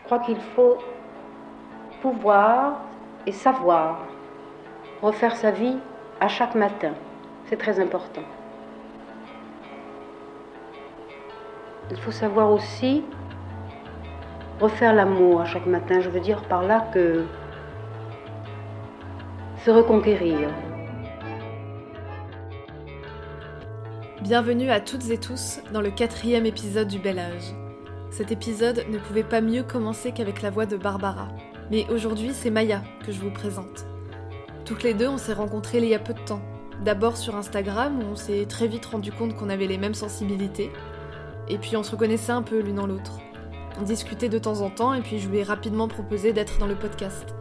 Je crois qu'il faut pouvoir et savoir refaire sa vie à chaque matin. C'est très important. Il faut savoir aussi refaire l'amour à chaque matin. Je veux dire par là que se reconquérir. Bienvenue à toutes et tous dans le quatrième épisode du Bel Âge. Cet épisode ne pouvait pas mieux commencer qu'avec la voix de Barbara. Mais aujourd'hui, c'est Maya que je vous présente. Toutes les deux, on s'est rencontrées il y a peu de temps. D'abord sur Instagram, où on s'est très vite rendu compte qu'on avait les mêmes sensibilités. Et puis on se reconnaissait un peu l'une dans l'autre. On discutait de temps en temps, et puis je lui ai rapidement proposé d'être dans le podcast.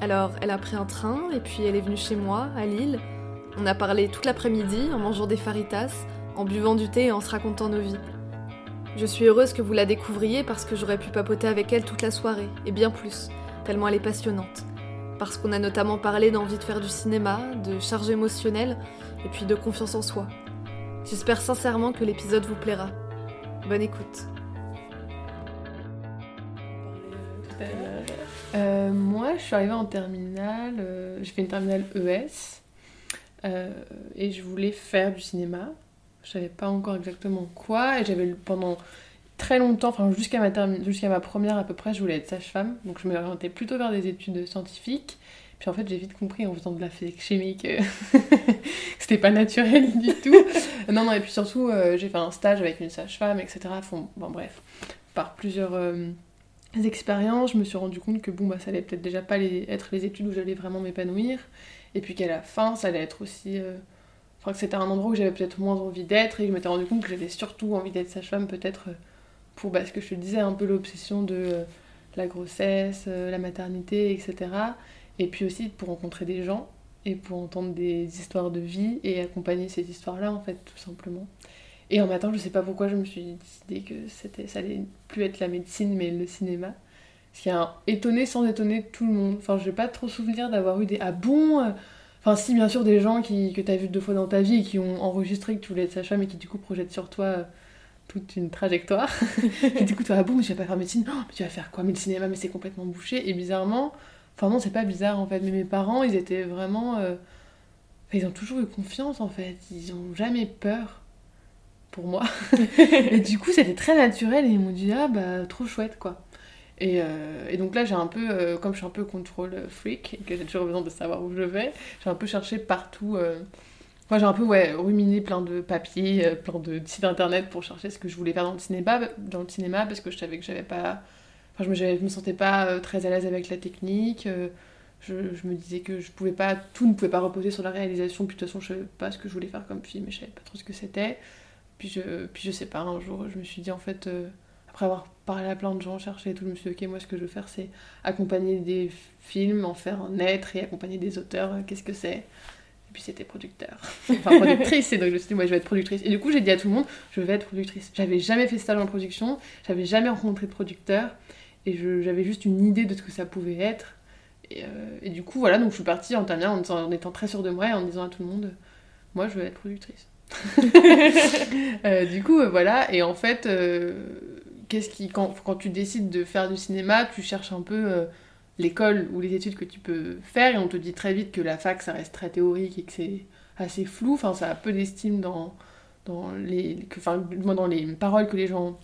Alors, elle a pris un train, et puis elle est venue chez moi, à Lille. On a parlé toute l'après-midi, en mangeant des faritas, en buvant du thé et en se racontant nos vies. Je suis heureuse que vous la découvriez parce que j'aurais pu papoter avec elle toute la soirée, et bien plus, tellement elle est passionnante. Parce qu'on a notamment parlé d'envie de faire du cinéma, de charge émotionnelle, et puis de confiance en soi. J'espère sincèrement que l'épisode vous plaira. Bonne écoute. Euh, moi, je suis arrivée en terminale, euh, j'ai fait une terminale ES, euh, et je voulais faire du cinéma. Je savais pas encore exactement quoi, et j'avais pendant très longtemps, enfin jusqu'à ma, jusqu'à ma première à peu près, je voulais être sage-femme, donc je me orientais plutôt vers des études scientifiques. Puis en fait, j'ai vite compris en faisant de la physique chimique que c'était pas naturel du tout. non, non, et puis surtout, j'ai fait un stage avec une sage-femme, etc. bon, bref, par plusieurs expériences, je me suis rendu compte que bon, bah, ça allait peut-être déjà pas être les études où j'allais vraiment m'épanouir, et puis qu'à la fin, ça allait être aussi. Euh, enfin, que c'était un endroit où j'avais peut-être moins envie d'être, et je m'étais rendu compte que j'avais surtout envie d'être sage-femme, peut-être euh, pour bah, ce que je te disais, un peu l'obsession de euh, la grossesse, la maternité, etc. Et puis aussi pour rencontrer des gens, et pour entendre des histoires de vie, et accompagner ces histoires-là, en fait, tout simplement. Et en matin, je sais pas pourquoi, je me suis décidé que c'était, ça allait plus être la médecine, mais le cinéma. Ce qui a étonné sans étonner tout le monde. Enfin, je n'ai pas trop souvenir d'avoir eu des ah bon euh Enfin, si, bien sûr, des gens qui, que tu as vu deux fois dans ta vie et qui ont enregistré que tu voulais être sage-femme et qui, du coup, projettent sur toi euh, toute une trajectoire. et du coup, tu vas, mais je vais pas faire médecine. Oh, tu vas faire quoi? Mais le cinéma, mais c'est complètement bouché. Et bizarrement, enfin, non, c'est pas bizarre en fait, mais mes parents, ils étaient vraiment. Euh, ils ont toujours eu confiance en fait. Ils ont jamais peur pour moi. et du coup, c'était très naturel et ils m'ont dit ah bah trop chouette quoi. Et, euh, et donc là, j'ai un peu, euh, comme je suis un peu contrôle freak et que j'ai toujours besoin de savoir où je vais, j'ai un peu cherché partout. Euh, moi, j'ai un peu ouais, ruminé plein de papiers, plein de sites internet pour chercher ce que je voulais faire dans le cinéma, dans le cinéma parce que je savais que j'avais pas. Enfin, je me, je me sentais pas très à l'aise avec la technique. Je, je, me disais que je pouvais pas, tout ne pouvait pas reposer sur la réalisation, de toute façon, je savais pas ce que je voulais faire comme film, et je savais pas trop ce que c'était. Puis je, puis je sais pas, un jour, je me suis dit en fait, après avoir parlé à plein de gens, cherché et tout, je me suis dit, ok, moi ce que je veux faire, c'est accompagner des films, en faire un être et accompagner des auteurs, euh, qu'est-ce que c'est? Et puis c'était producteur, enfin productrice, et donc je me suis dit, moi je vais être productrice. Et du coup, j'ai dit à tout le monde, je vais être productrice. J'avais jamais fait stage en production, j'avais jamais rencontré de producteur, et j'avais juste une idée de ce que ça pouvait être. Et, euh, du coup, voilà, donc je suis partie en terminant en, étant très sûre de moi et en disant à tout le monde, moi je veux être productrice. Euh, du coup, voilà. Et en fait, qu'est-ce qui, quand, tu décides de faire du cinéma, tu cherches un peu l'école ou les études que tu peux faire et on te dit très vite que la fac, ça reste très théorique et que c'est assez flou. Enfin, ça a peu d'estime dans, dans les, enfin, dans les paroles que les gens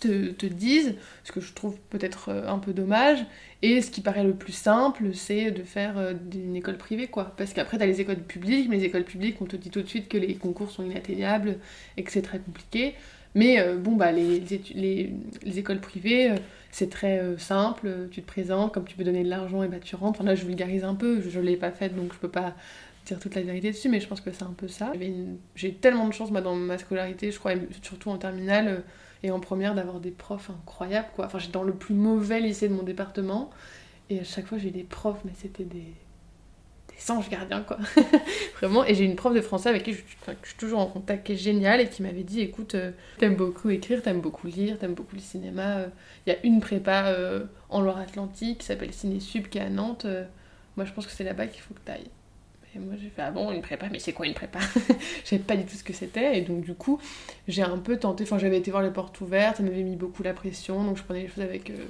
te, disent, ce que je trouve peut-être euh, un peu dommage. Et ce qui paraît le plus simple, c'est de faire euh, une école privée, quoi. Parce qu'après, tu as les écoles publiques, mais les écoles publiques, on te dit tout de suite que les concours sont inatteignables et que c'est très compliqué. Mais euh, bon, bah, les, les, les, écoles privées, c'est très simple. Tu te présentes, comme tu peux donner de l'argent, et bah, tu rentres. Enfin, là, je vulgarise un peu, je ne l'ai pas faite, donc je peux pas dire toute la vérité dessus, mais je pense que c'est un peu ça. J'ai tellement de chance, moi, dans ma scolarité, je crois, surtout en terminale et en première d'avoir des profs incroyables quoi. Enfin j'étais dans le plus mauvais lycée de mon département et à chaque fois j'ai des profs mais c'était des des anges gardiens quoi. Vraiment et j'ai une prof de français avec qui je, suis toujours en contact qui est géniale et qui m'avait dit écoute euh, t'aimes beaucoup écrire, t'aimes beaucoup lire, t'aimes beaucoup le cinéma. Euh, il y a une prépa euh, en Loire-Atlantique qui s'appelle Ciné Sub qui est à Nantes. moi je pense que c'est là-bas qu'il faut que t'ailles. Et moi j'ai fait ah bon une prépa? Mais c'est quoi une prépa? Je savais pas du tout ce que c'était et donc du coup j'ai un peu tenté enfin j'avais été voir les portes ouvertes ça m'avait mis beaucoup la pression donc je prenais les choses avec euh,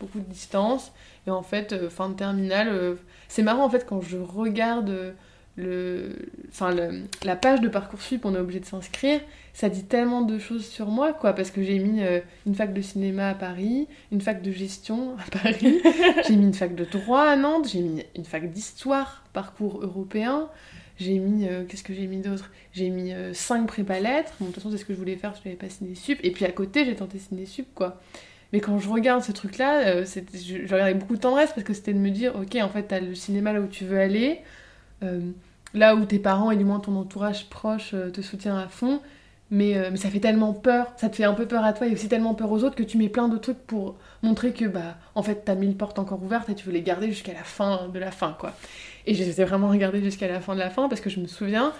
beaucoup de distance. Et en fait, euh, fin de terminale, euh, c'est marrant en fait quand je regarde euh, le, enfin, le- la page de Parcoursup, on est obligé de s'inscrire, ça dit tellement de choses sur moi, quoi, parce que j'ai mis euh, une fac de cinéma à Paris, une fac de gestion à Paris, j'ai mis une fac de droit à Nantes, j'ai mis une fac d'histoire, parcours européen, j'ai mis, euh, qu'est-ce que j'ai mis d'autre? J'ai mis 5 prépa lettres, bon, de toute façon c'est ce que je voulais faire, je n'avais pas ciné sup, et puis à côté j'ai tenté ciné sup, quoi. Mais quand je regarde ce truc-là, euh, je, je regarde avec beaucoup de tendresse parce que c'était de me dire, ok, en fait, t'as le cinéma là où tu veux aller, euh, là où tes parents et du moins ton entourage proche euh, te soutient à fond, mais, mais ça fait tellement peur, ça te fait un peu peur à toi et aussi tellement peur aux autres que tu mets plein de trucs pour montrer que, bah, en fait, t'as mille portes encore ouvertes et tu veux les garder jusqu'à la fin de la fin, quoi. Et je les ai vraiment regardées jusqu'à la fin de la fin parce que je me souviens,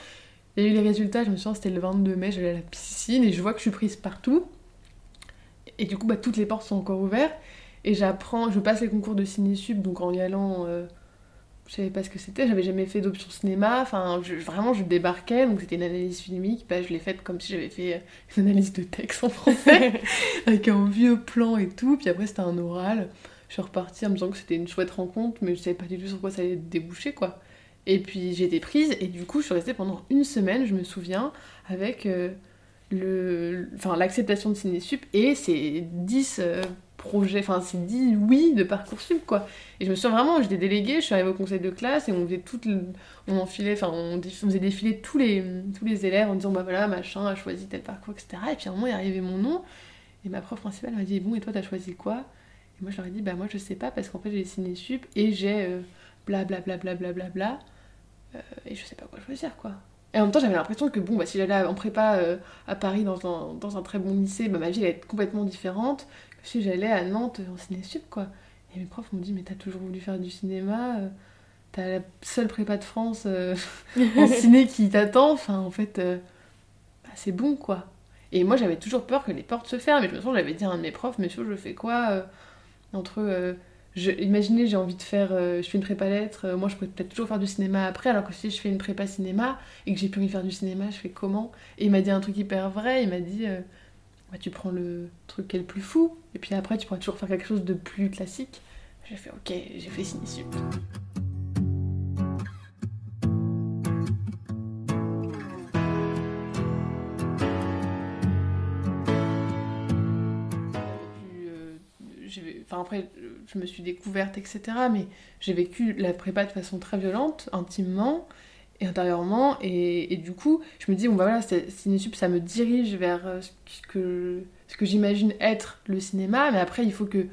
il y a eu les résultats, je me souviens, c'était le 22 mai, j'allais à la piscine et je vois que je suis prise partout. Et du coup, bah, toutes les portes sont encore ouvertes. Et j'apprends, je passe les concours de ciné-sup, donc en y allant, euh, je savais pas ce que c'était, j'avais jamais fait d'option cinéma, enfin je- vraiment je débarquais, donc c'était une analyse filmique, bah, je l'ai faite comme si j'avais fait euh, une analyse de texte en français, avec un vieux plan et tout, puis après c'était un oral. Je suis repartie en me disant que c'était une chouette rencontre, mais je savais pas du tout sur quoi ça allait déboucher, quoi. Et puis j'ai été prise, et du coup je suis restée pendant une semaine, je me souviens, avec euh, le, enfin, l'acceptation de Cinésup et ces 10 euh, projets, enfin ces 10 oui de Parcoursup, quoi. Et je me souviens vraiment, j'étais déléguée, je suis arrivée au conseil de classe, et on faisait toutes, on enfilait, enfin on, faisait défiler tous les, tous les élèves en disant, bah voilà, machin a choisi tel parcours, etc. Et puis à un moment, il arrivé mon nom, et ma prof principale m'a dit, bon, et toi, t'as choisi quoi? Et moi, je leur ai dit, bah moi, je sais pas, parce qu'en fait, j'ai Cinésup, et j'ai euh, bla bla bla bla bla bla bla, et je sais pas quoi choisir, quoi. Et en même temps, j'avais l'impression que, bon, bah, si j'allais en prépa euh, à Paris dans un, dans un très bon lycée, bah, ma vie allait être complètement différente que si j'allais à Nantes en ciné-sup, quoi. Et mes profs m'ont dit, mais t'as toujours voulu faire du cinéma, euh, t'as la seule prépa de France euh, en ciné qui t'attend, enfin, en fait, euh, bah, c'est bon, quoi. Et moi, j'avais toujours peur que les portes se ferment, et je me souviens, j'avais dit à un de mes profs, monsieur, je fais quoi entre... imaginez, j'ai envie de faire, euh, je fais une prépa lettres, euh, moi je pourrais peut-être toujours faire du cinéma après, alors que si je fais une prépa cinéma et que j'ai plus envie de faire du cinéma, je fais comment? Et il m'a dit un truc hyper vrai, il m'a dit, euh, tu prends le truc qui est le plus fou, et puis après tu pourras toujours faire quelque chose de plus classique. J'ai fait ok, j'ai fait ciné-sup. Enfin après, je me suis découverte, etc. Mais j'ai vécu la prépa de façon très violente, intimement et intérieurement. Et, du coup, je me dis, bon bah voilà, Cinésup, ça me dirige vers euh, ce que, ce que j'imagine être le cinéma. Mais après, il faut que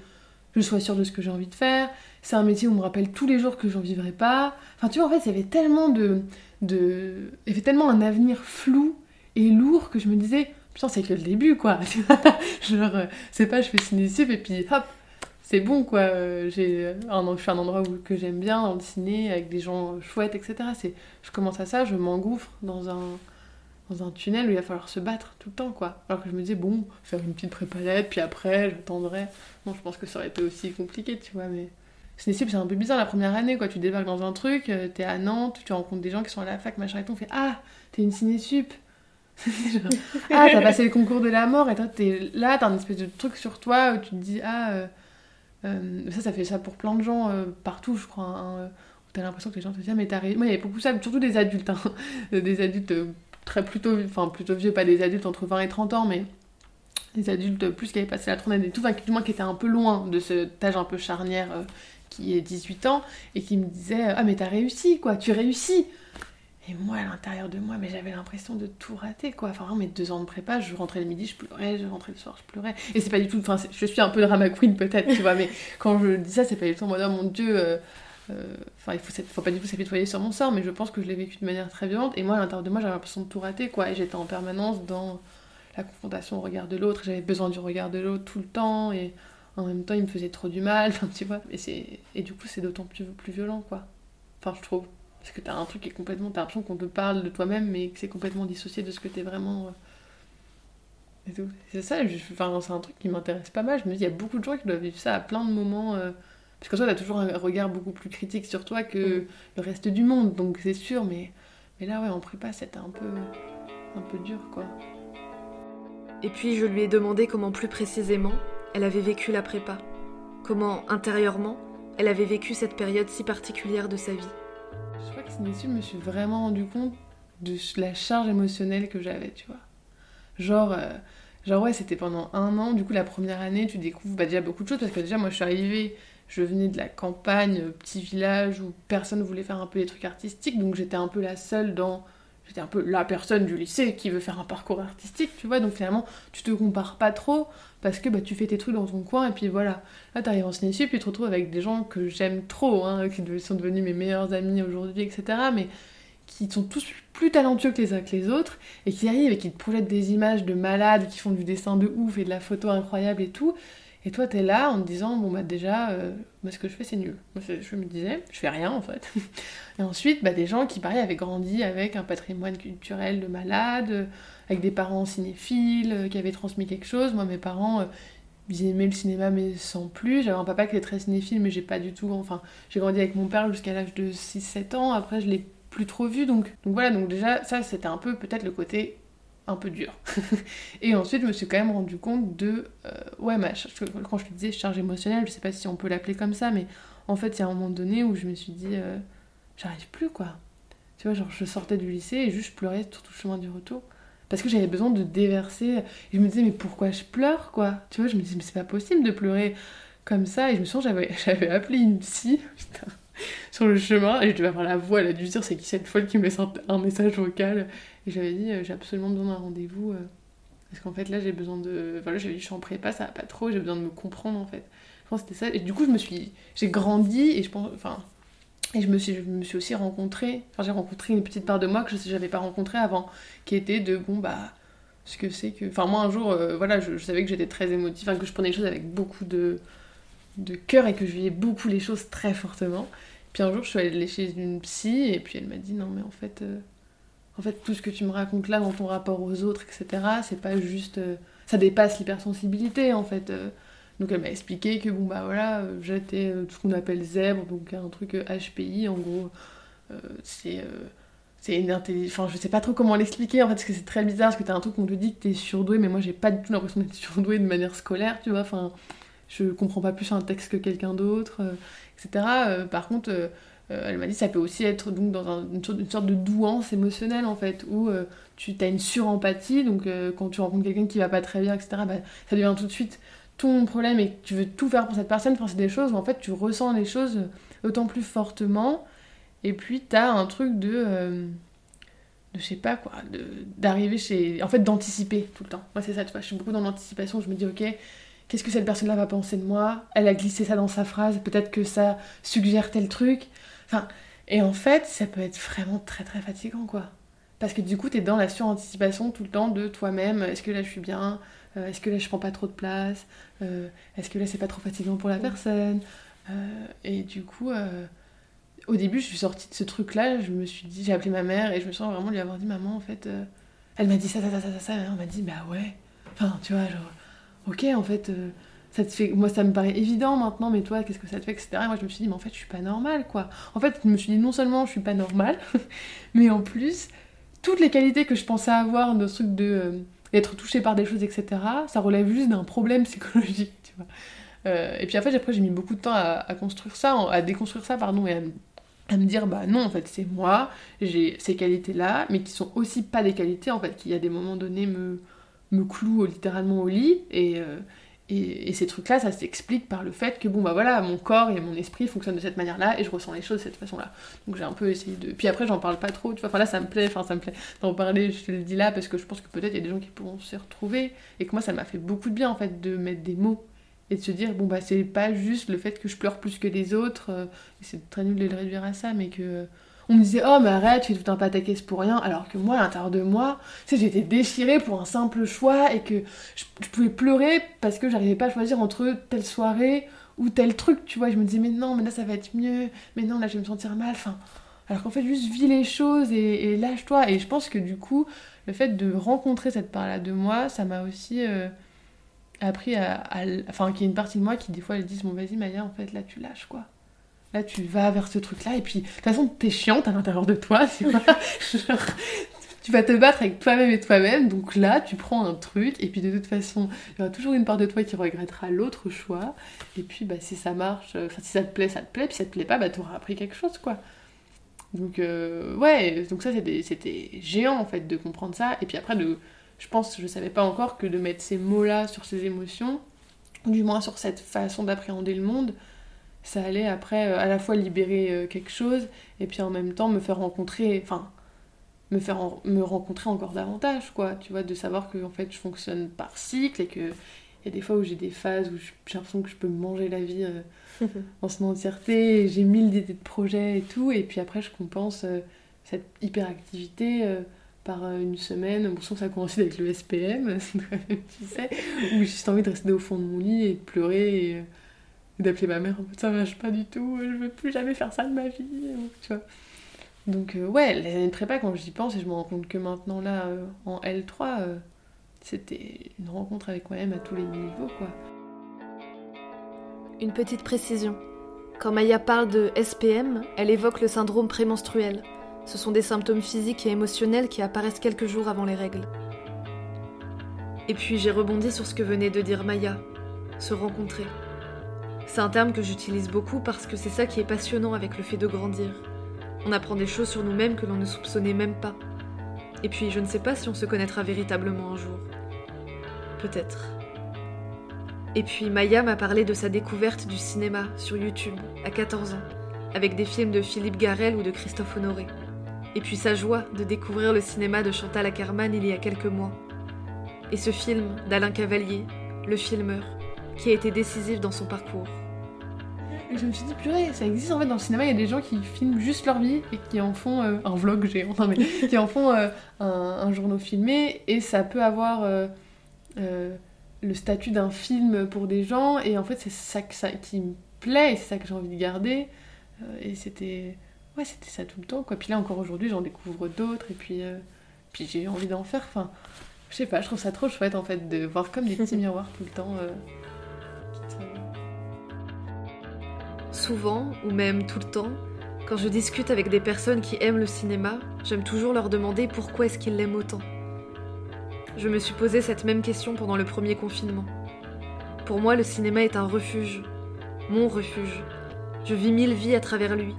je sois sûre de ce que j'ai envie de faire. C'est un métier où on me rappelle tous les jours que j'en vivrai pas. Enfin, tu vois, en fait, il y avait tellement de... de... Il y avait tellement un avenir flou et lourd que je me disais, putain, c'est que le début, quoi. Genre, euh, c'est pas je fais cinésup et puis hop, c'est bon, quoi. Euh, J'ai un, je suis un endroit que j'aime bien, dans le ciné, avec des gens chouettes, etc. C'est, je commence à ça, je m'engouffre dans un, tunnel où il va falloir se battre tout le temps, quoi. Alors que je me disais, bon, faire une petite prépalette, puis après, j'attendrai. Non, je pense que ça aurait été aussi compliqué, tu vois, mais... Cinésup, c'est un peu bizarre la première année, quoi. Tu débarques dans un truc, euh, t'es à Nantes, tu rencontres des gens qui sont à la fac, machin et tout, on fait Ah, t'es une cinésup Ah, t'as passé le concours de la mort, et toi, t'es là, t'as un espèce de truc sur toi où tu te dis Ah, euh, euh, ça, ça fait ça pour plein de gens euh, partout, je crois. hein, euh, où t'as l'impression que les gens te disent Ah, mais t'as réussi. Moi, il y avait beaucoup ça, surtout des adultes, hein. des adultes très plutôt, enfin, plutôt vieux, pas des adultes entre 20 et 30 ans, mais des adultes plus qui avaient passé la trentaine et tout, enfin, du moins qui étaient un peu loin de cet âge un peu charnière qui est 18 ans, et qui me disaient Ah, mais t'as réussi, quoi, tu réussis et moi, à l'intérieur de moi, mais j'avais l'impression de tout rater, quoi. Enfin, vraiment, mes deux ans de prépa, je rentrais le midi, je pleurais, je rentrais le soir, je pleurais. Et c'est pas du tout... Enfin, je suis un peu drama queen, peut-être, tu vois, mais quand je dis ça, c'est pas du tout en mode, oh mon Dieu... euh, euh, Enfin, il faut, faut pas du tout s'apitoyer sur mon sort, mais je pense que je l'ai vécu de manière très violente. Et moi, à l'intérieur de moi, j'avais l'impression de tout rater, quoi. Et j'étais en permanence dans la confrontation au regard de l'autre. J'avais besoin du regard de l'autre tout le temps. Et en même temps, il me faisait trop du mal. Enfin, tu vois. Et, et du coup, c'est d'autant plus, plus violent, quoi. Enfin, je trouve. Parce que t'as un truc qui est complètement. T'as l'impression qu'on te parle de toi-même, mais que c'est complètement dissocié de ce que t'es vraiment. euh, Et tout. C'est ça, je- enfin, c'est un truc qui m'intéresse pas mal. Je me dis, il y a beaucoup de gens qui doivent vivre ça à plein de moments. euh, Parce que toi, t'as toujours un regard beaucoup plus critique sur toi que le reste du monde, donc c'est sûr, mais, mais là, ouais, en prépa, c'était un peu, un peu dur, quoi. Et puis je lui ai demandé comment plus précisément elle avait vécu la prépa. comment, intérieurement, elle avait vécu cette période si particulière de sa vie. Je crois que c'est dessus, je me suis vraiment rendu compte de la charge émotionnelle que j'avais, tu vois. Genre, euh, genre ouais, c'était pendant un an, du coup la première année, tu découvres bah, déjà beaucoup de choses, parce que déjà moi je suis arrivée, je venais de la campagne, petit village où personne voulait faire un peu des trucs artistiques, donc j'étais un peu la seule dans j'étais un peu la personne du lycée qui veut faire un parcours artistique, tu vois, donc finalement, tu te compares pas trop, parce que bah, tu fais tes trucs dans ton coin, et puis voilà. Là, t'arrives en ciné puis tu te retrouves avec des gens que j'aime trop, hein, qui sont devenus mes meilleurs amis aujourd'hui, etc., mais qui sont tous plus talentueux que les uns que les autres, et qui arrivent et qui te projettent des images de malades, qui font du dessin de ouf, et de la photo incroyable et tout, et toi, t'es là en te disant, bon, bah déjà, euh, bah, ce que je fais, c'est nul. Moi, je me disais, je fais rien, en fait. et ensuite, bah, des gens qui, pareil, avaient grandi avec un patrimoine culturel de malade, avec des parents cinéphiles, euh, qui avaient transmis quelque chose. Moi, mes parents, euh, ils aimaient le cinéma, mais sans plus. J'avais un papa qui était très cinéphile, mais j'ai pas du tout... Enfin, j'ai grandi avec mon père jusqu'à l'âge de 6-7 ans. Après, je l'ai plus trop vu, donc... Donc voilà, donc déjà, ça, c'était un peu, peut-être, le côté un peu dur. et ensuite, je me suis quand même rendu compte de. Euh, ouais, ma, quand je te disais charge émotionnelle, je sais pas si on peut l'appeler comme ça, mais en fait, il y a un moment donné où je me suis dit, euh, j'arrive plus quoi. Tu vois, genre, je sortais du lycée et juste je pleurais sur tout le chemin du retour. Parce que j'avais besoin de déverser. Et je me disais, mais pourquoi je pleure quoi? Tu vois, je me disais, mais c'est pas possible de pleurer comme ça. Et je me sens, j'avais, j'avais appelé une psy. Putain sur le chemin et je devais avoir la voix, elle a dû dire c'est qui cette folle qui me laisse un message vocal? Et j'avais dit, euh, j'ai absolument besoin d'un rendez-vous. Euh, parce qu'en fait, là, j'ai besoin de. Voilà, j'avais dit, je suis en prépa, ça va pas trop, j'ai besoin de me comprendre, en fait. Je pense que c'était ça. Et du coup, je me suis. J'ai grandi et je pense. Enfin. Et je me suis, je me suis aussi rencontrée. Enfin, j'ai rencontré une petite part de moi que je n'avais pas rencontrée avant. Qui était de, bon, bah. Ce que c'est que. Enfin, moi, un jour, euh, voilà, je, savais que j'étais très émotive, que je prenais les choses avec beaucoup de. De cœur et que je vivais beaucoup les choses très fortement. Puis un jour, je suis allée chez une psy et puis elle m'a dit, non, mais en fait en fait, tout ce que tu me racontes là dans ton rapport aux autres, etc., c'est pas juste. Euh, ça dépasse l'hypersensibilité, en fait. Euh. donc, elle m'a expliqué que, bon, bah voilà, euh, j'étais tout ce qu'on appelle zèbre, donc un truc HPI, en gros. c'est. c'est une intelligence. Enfin, je sais pas trop comment l'expliquer, en fait, parce que c'est très bizarre, parce que t'as un truc qu'on te dit que t'es surdoué, mais moi, j'ai pas du tout l'impression d'être surdoué de manière scolaire, tu vois. Enfin, je comprends pas plus un texte que quelqu'un d'autre, etc. par contre euh, elle m'a dit ça peut aussi être donc dans une, sorte, de douance émotionnelle en fait, où euh, tu as une surempathie, donc euh, quand tu rencontres quelqu'un qui va pas très bien, etc., bah, ça devient tout de suite ton problème et que tu veux tout faire pour cette personne, enfin c'est des choses où en fait tu ressens les choses d'autant plus fortement, et puis tu as un truc de, de je sais pas quoi, d'arriver chez... En fait d'anticiper tout le temps. Moi c'est ça, tu vois, je suis beaucoup dans l'anticipation, je me dis ok, qu'est-ce que cette personne-là va penser de moi? Elle a glissé ça dans sa phrase, peut-être que ça suggère tel truc. Enfin, et en fait, ça peut être vraiment très très fatigant, quoi. Parce que du coup, t'es dans la suranticipation tout le temps de toi-même. Est-ce que là, je suis bien? Euh, Est-ce que là, je prends pas trop de place? Euh, Est-ce que là, c'est pas trop fatigant pour la personne? Euh, Et du coup, au début, je suis sortie de ce truc-là. Je me suis dit, j'ai appelé ma mère et je me sens vraiment lui avoir dit, maman, en fait, elle m'a dit ça, ça, ça, ça, ça. Et on m'a dit, bah ouais. Enfin, tu vois, genre, ok, en fait fait, moi ça me paraît évident maintenant, mais toi qu'est-ce que ça te fait, etc. Et moi je me suis dit, mais en fait je suis pas normale quoi. En fait je me suis dit, non seulement je suis pas normale, mais en plus, toutes les qualités que je pensais avoir de truc de euh, d'être touchée par des choses, etc., ça relève juste d'un problème psychologique. Euh, et puis en fait après j'ai mis beaucoup de temps à, construire ça, à déconstruire ça, pardon, et à, me dire, bah non, en fait c'est moi, j'ai ces qualités-là, mais qui sont aussi pas des qualités, en fait, qui à des moments donnés me, me clouent littéralement au lit, et... Euh, et, ces trucs-là, ça s'explique par le fait que, bon, bah voilà, mon corps et mon esprit fonctionnent de cette manière-là et je ressens les choses de cette façon-là. Donc j'ai un peu essayé de. Puis après, j'en parle pas trop, tu vois. Enfin là, ça me plaît, enfin, ça me plaît d'en parler, je te le dis là, parce que je pense que peut-être il y a des gens qui pourront s'y retrouver et que moi, ça m'a fait beaucoup de bien, en fait, de mettre des mots et de se dire, bon, bah c'est pas juste le fait que je pleure plus que les autres, euh, et c'est très nul de le réduire à ça, mais que on me disait oh mais arrête tu fais tout un pataquès pour rien. Alors que moi à l'intérieur de moi j'étais déchirée pour un simple choix et que je, pouvais pleurer parce que j'arrivais pas à choisir entre telle soirée ou tel truc tu vois. Je me disais mais non mais là ça va être mieux. Mais non là je vais me sentir mal. Enfin alors qu'en fait juste vis les choses et, lâche-toi. Et je pense que du coup le fait de rencontrer cette part là de moi ça m'a aussi euh, appris à, enfin qu'il y a une partie de moi qui des fois elle dit bon vas-y Maya en fait là tu lâches quoi Là, tu vas vers ce truc-là, et puis, de toute façon, t'es chiante à l'intérieur de toi, c'est genre, tu vas te battre avec toi-même et toi-même. Donc là, tu prends un truc, et puis de toute façon, il y aura toujours une part de toi qui regrettera l'autre choix. Et puis, bah, si ça marche, euh, enfin, si ça te plaît, ça te plaît, puis si ça te plaît pas, bah, t'auras appris quelque chose, quoi. Donc, euh, ouais, donc ça, c'était géant, en fait, de comprendre ça. Et puis après, de, je pense, je savais pas encore que de mettre ces mots-là sur ces émotions, du moins sur cette façon d'appréhender le monde, ça allait après euh, à la fois libérer euh, quelque chose et puis en même temps me faire rencontrer, enfin, me faire me rencontrer encore davantage, quoi. Tu vois, de savoir que en fait je fonctionne par cycle et que il y a des fois où j'ai des phases où j'ai l'impression que je peux manger la vie euh, en son entièreté, j'ai mille idées de projets et tout, et puis après je compense cette hyperactivité par une semaine. Bon, ça a commencé avec le SPM, tu sais, où j'ai juste envie de rester au fond de mon lit et de pleurer. Et, d'appeler ma mère en mode ça marche pas du tout, je veux plus jamais faire ça de ma vie, tu vois. Donc euh, ouais, les années de prépa, quand j'y pense, et je me rends compte que maintenant là, euh, en L3, euh, c'était une rencontre avec moi-même à tous les niveaux, quoi. Une petite précision. Quand Maya parle de SPM, elle évoque le syndrome prémenstruel. Ce sont des symptômes physiques et émotionnels qui apparaissent quelques jours avant les règles. Et puis j'ai rebondi sur ce que venait de dire Maya, se rencontrer. C'est un terme que j'utilise beaucoup parce que c'est ça qui est passionnant avec le fait de grandir. On apprend des choses sur nous-mêmes que l'on ne soupçonnait même pas. Et puis je ne sais pas si on se connaîtra véritablement un jour. Peut-être. Et puis Maya m'a parlé de sa découverte du cinéma sur YouTube à 14 ans, avec des films de Philippe Garel ou de Christophe Honoré. Et puis sa joie de découvrir le cinéma de Chantal Ackerman il y a quelques mois. Et ce film d'Alain Cavalier, Le filmeur, qui a été décisif dans son parcours. Et je me suis dit, purée, ça existe en fait dans le cinéma, il y a des gens qui filment juste leur vie et qui en font euh, un vlog géant, mais qui en font euh, un, journal filmé et ça peut avoir euh, le statut d'un film pour des gens et en fait c'est ça, que ça qui me plaît et c'est ça que j'ai envie de garder. et c'était ouais, c'était ça tout le temps quoi. Puis là encore aujourd'hui j'en découvre d'autres et puis, puis j'ai envie d'en faire. Enfin, je sais pas, je trouve ça trop chouette en fait de voir comme des petits miroirs tout le temps. Souvent, ou même tout le temps, quand je discute avec des personnes qui aiment le cinéma, j'aime toujours leur demander pourquoi est-ce qu'ils l'aiment autant. Je me suis posé cette même question pendant le premier confinement. Pour moi, le cinéma est un refuge, mon refuge. Je vis mille vies à travers lui,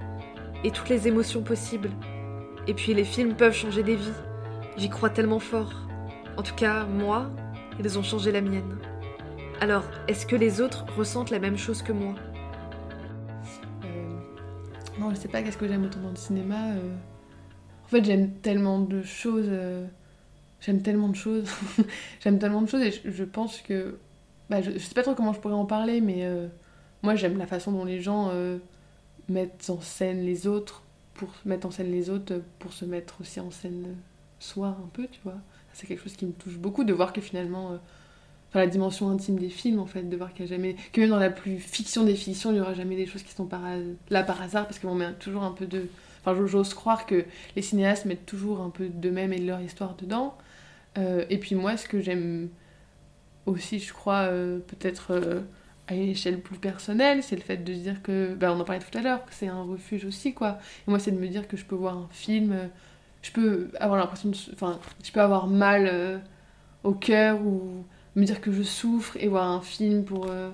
et toutes les émotions possibles. Et puis les films peuvent changer des vies. J'y crois tellement fort. En tout cas, moi, ils ont changé la mienne. Alors, est-ce que les autres ressentent la même chose que moi non, je sais pas qu'est-ce que j'aime autant dans le cinéma. Euh. En fait, j'aime tellement de choses. Euh. J'aime tellement de choses. j'aime tellement de choses et je, pense que. Bah, je, sais pas trop comment je pourrais en parler, mais euh, moi j'aime la façon dont les gens mettent en scène les autres pour mettre en scène les autres pour se mettre aussi en scène soi un peu, tu vois. C'est quelque chose qui me touche beaucoup de voir que finalement enfin la dimension intime des films en fait, de voir qu'il n'y a jamais, que même dans la plus fiction des fictions, il n'y aura jamais des choses qui sont là par hasard, parce qu'on met toujours un peu de... Enfin j'ose croire que les cinéastes mettent toujours un peu d'eux-mêmes et de leur histoire dedans. Euh, et puis moi ce que j'aime aussi, je crois, euh, peut-être euh, à une échelle plus personnelle, c'est le fait de se dire que, ben, on en parlait tout à l'heure, que c'est un refuge aussi, quoi. Et moi, c'est de me dire que je peux voir un film, je peux avoir l'impression de. Enfin, je peux avoir mal au cœur ou me dire que je souffre et voir un film pour, euh,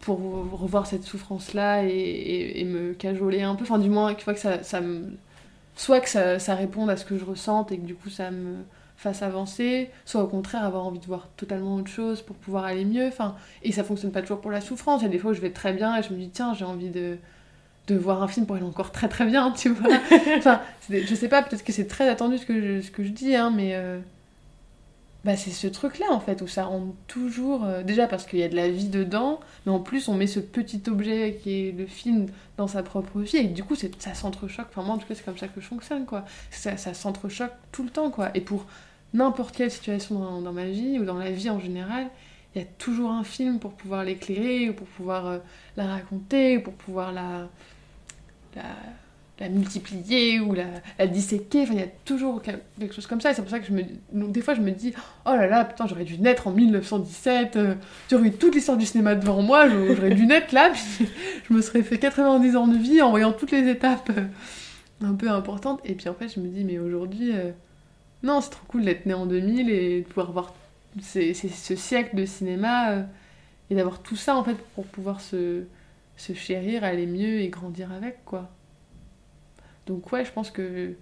pour revoir cette souffrance-là et, et, me cajoler un peu. Enfin, du moins, que ça, ça me... soit que ça, ça, réponde à ce que je ressente et que du coup ça me fasse avancer, soit au contraire avoir envie de voir totalement autre chose pour pouvoir aller mieux. Enfin, et ça fonctionne pas toujours pour la souffrance. Il y a des fois où je vais très bien et je me dis, tiens, j'ai envie de de voir un film pour aller encore très très bien, tu vois. enfin, je sais pas, peut-être que c'est très attendu ce que je, ce que je dis, hein, mais, euh, bah, c'est ce truc-là en fait, où ça rend toujours. Euh, déjà parce qu'il y a de la vie dedans, mais en plus on met ce petit objet qui est le film dans sa propre vie, et du coup ça s'entrechoque. Enfin, moi en tout cas, c'est comme ça que je fonctionne quoi. Ça, s'entrechoque tout le temps quoi. Et pour n'importe quelle situation dans, ma vie ou dans la vie en général, il y a toujours un film pour pouvoir l'éclairer, ou pour pouvoir euh, la raconter, ou pour pouvoir la la multiplier ou la, la disséquer. Il y a toujours quelque chose comme ça. Et c'est pour ça que je me, des fois, je me dis Oh là là, putain, j'aurais dû naître en 1917. Euh, j'aurais eu toute l'histoire du cinéma devant moi. J'aurais dû naître là. Je me serais fait 90 ans de vie en voyant toutes les étapes euh, un peu importantes. Et puis en fait, je me dis Mais aujourd'hui, euh, non, c'est trop cool d'être né en 2000 et de pouvoir voir ce siècle de cinéma et d'avoir tout ça en fait pour pouvoir se, se chérir, aller mieux et grandir avec quoi. Donc ouais, je pense que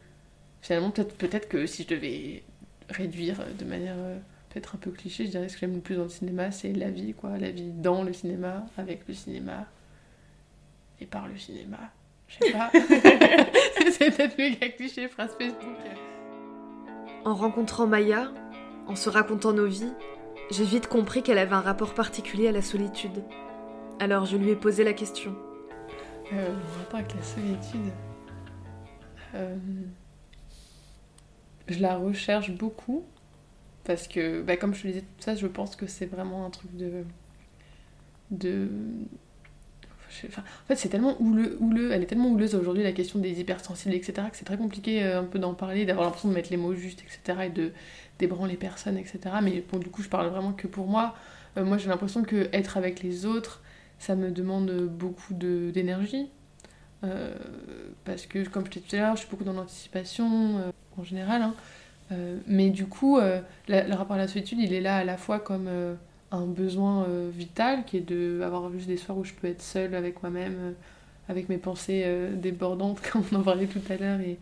finalement peut-être peut-être que si je devais réduire de manière euh, peut-être un peu cliché, je dirais ce que j'aime le plus dans le cinéma, c'est la vie quoi, la vie dans le cinéma, avec le cinéma et par le cinéma. Je sais pas. c'est peut-être méga cliché phrase Facebook. En rencontrant Maya, en se racontant nos vies, j'ai vite compris qu'elle avait un rapport particulier à la solitude. Alors je lui ai posé la question. Euh, mon rapport avec la solitude. Euh, je la recherche beaucoup parce que, bah, comme je te disais, tout ça, je pense que c'est vraiment un truc de. de en fait, c'est tellement houleux, houleux, elle est tellement houleuse aujourd'hui, la question des hypersensibles, etc., que c'est très compliqué euh, un peu d'en parler, d'avoir l'impression de mettre les mots justes, etc., et de débranler les personnes, etc. Mais bon, du coup, je parle vraiment que pour moi. Euh, moi, j'ai l'impression que être avec les autres, ça me demande beaucoup d'énergie. Euh, parce que, comme je t'ai dit tout à l'heure, je suis beaucoup dans l'anticipation, en général. Hein. mais du coup, le rapport à la solitude, il est là à la fois comme un besoin euh, vital qui est d'avoir juste des soirs où je peux être seule avec moi-même, euh, avec mes pensées euh, débordantes, comme on en parlait tout à l'heure. Et,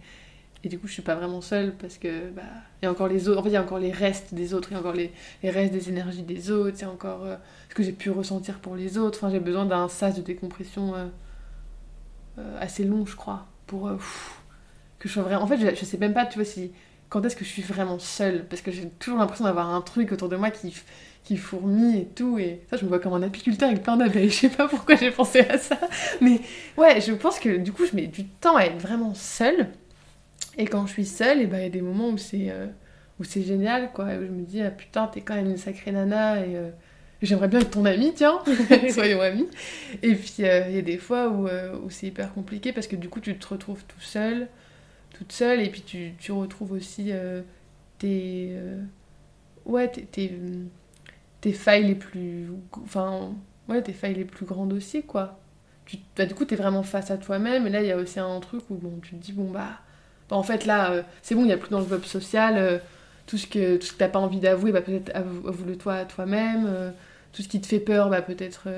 et, du coup, je suis pas vraiment seule parce que bah, y a encore les autres, il y a encore les restes des autres, il y a encore les, les restes des énergies des autres, il y a encore ce que j'ai pu ressentir pour les autres. Enfin, j'ai besoin d'un sas de décompression assez long, je crois, pour que je sois vraiment. En fait, je, sais même pas, tu vois, si quand est-ce que je suis vraiment seule parce que j'ai toujours l'impression d'avoir un truc autour de moi qui qui fourmille et tout. Et ça, je me vois comme un apiculteur avec plein d'abeilles. Je sais pas pourquoi j'ai pensé à ça. Mais ouais, je pense que du coup, je mets du temps à être vraiment seule. Et quand je suis seule, et eh ben, il y a des moments où c'est euh, c'est génial, quoi. Où je me dis, ah putain, t'es quand même une sacrée nana. Et euh, j'aimerais bien être ton amie, tiens. Soyons amis. Et puis, euh, il y a des fois où, où c'est hyper compliqué parce que du coup, tu te retrouves tout seul, toute seule. Et puis, tu, tu retrouves aussi tes. ouais, tes tes failles les plus. Enfin, ouais, tes failles les plus grandes aussi, quoi. Tu, bah, du coup, t'es vraiment face à toi-même, et là, il y a aussi un truc où bon, tu te dis, bon, bah. bah en fait, là, euh, c'est bon, il n'y a plus dans le web social. Euh, tout ce que, tout ce que t'as pas envie d'avouer, bah, peut-être avoue-le toi à toi-même. Euh, tout ce qui te fait peur, bah, peut-être.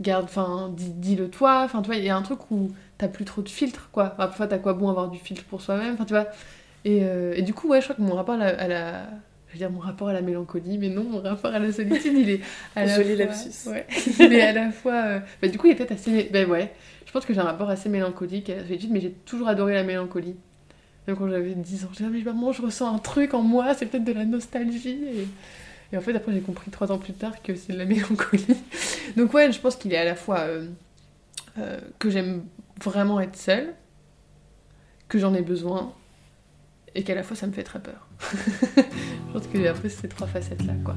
garde, enfin, dis-le toi. Enfin, tu vois, il y a un truc où t'as plus trop de filtres, quoi. parfois, t'as quoi bon avoir du filtre pour soi-même, enfin, tu vois. Et, et, du coup, ouais, je crois que mon rapport à la je veux dire mon rapport à la mélancolie, mais non, mon rapport à la solitude, il est à la Joli fois... lapsus. Ouais. il est à la fois... Euh, bah, du coup, il est peut-être assez... Ben ouais, je pense que j'ai un rapport assez mélancolique à la solitude, mais j'ai toujours adoré la mélancolie. Même quand j'avais 10 ans, je disais, mais maman, je ressens un truc en moi, c'est peut-être de la nostalgie. Et... et en fait, après, j'ai compris trois ans plus tard que c'est de la mélancolie. Donc ouais, je pense qu'il est à la fois... Euh, euh, que j'aime vraiment être seule, que j'en ai besoin, et qu'à la fois ça me fait très peur. je pense que après ces trois facettes là quoi.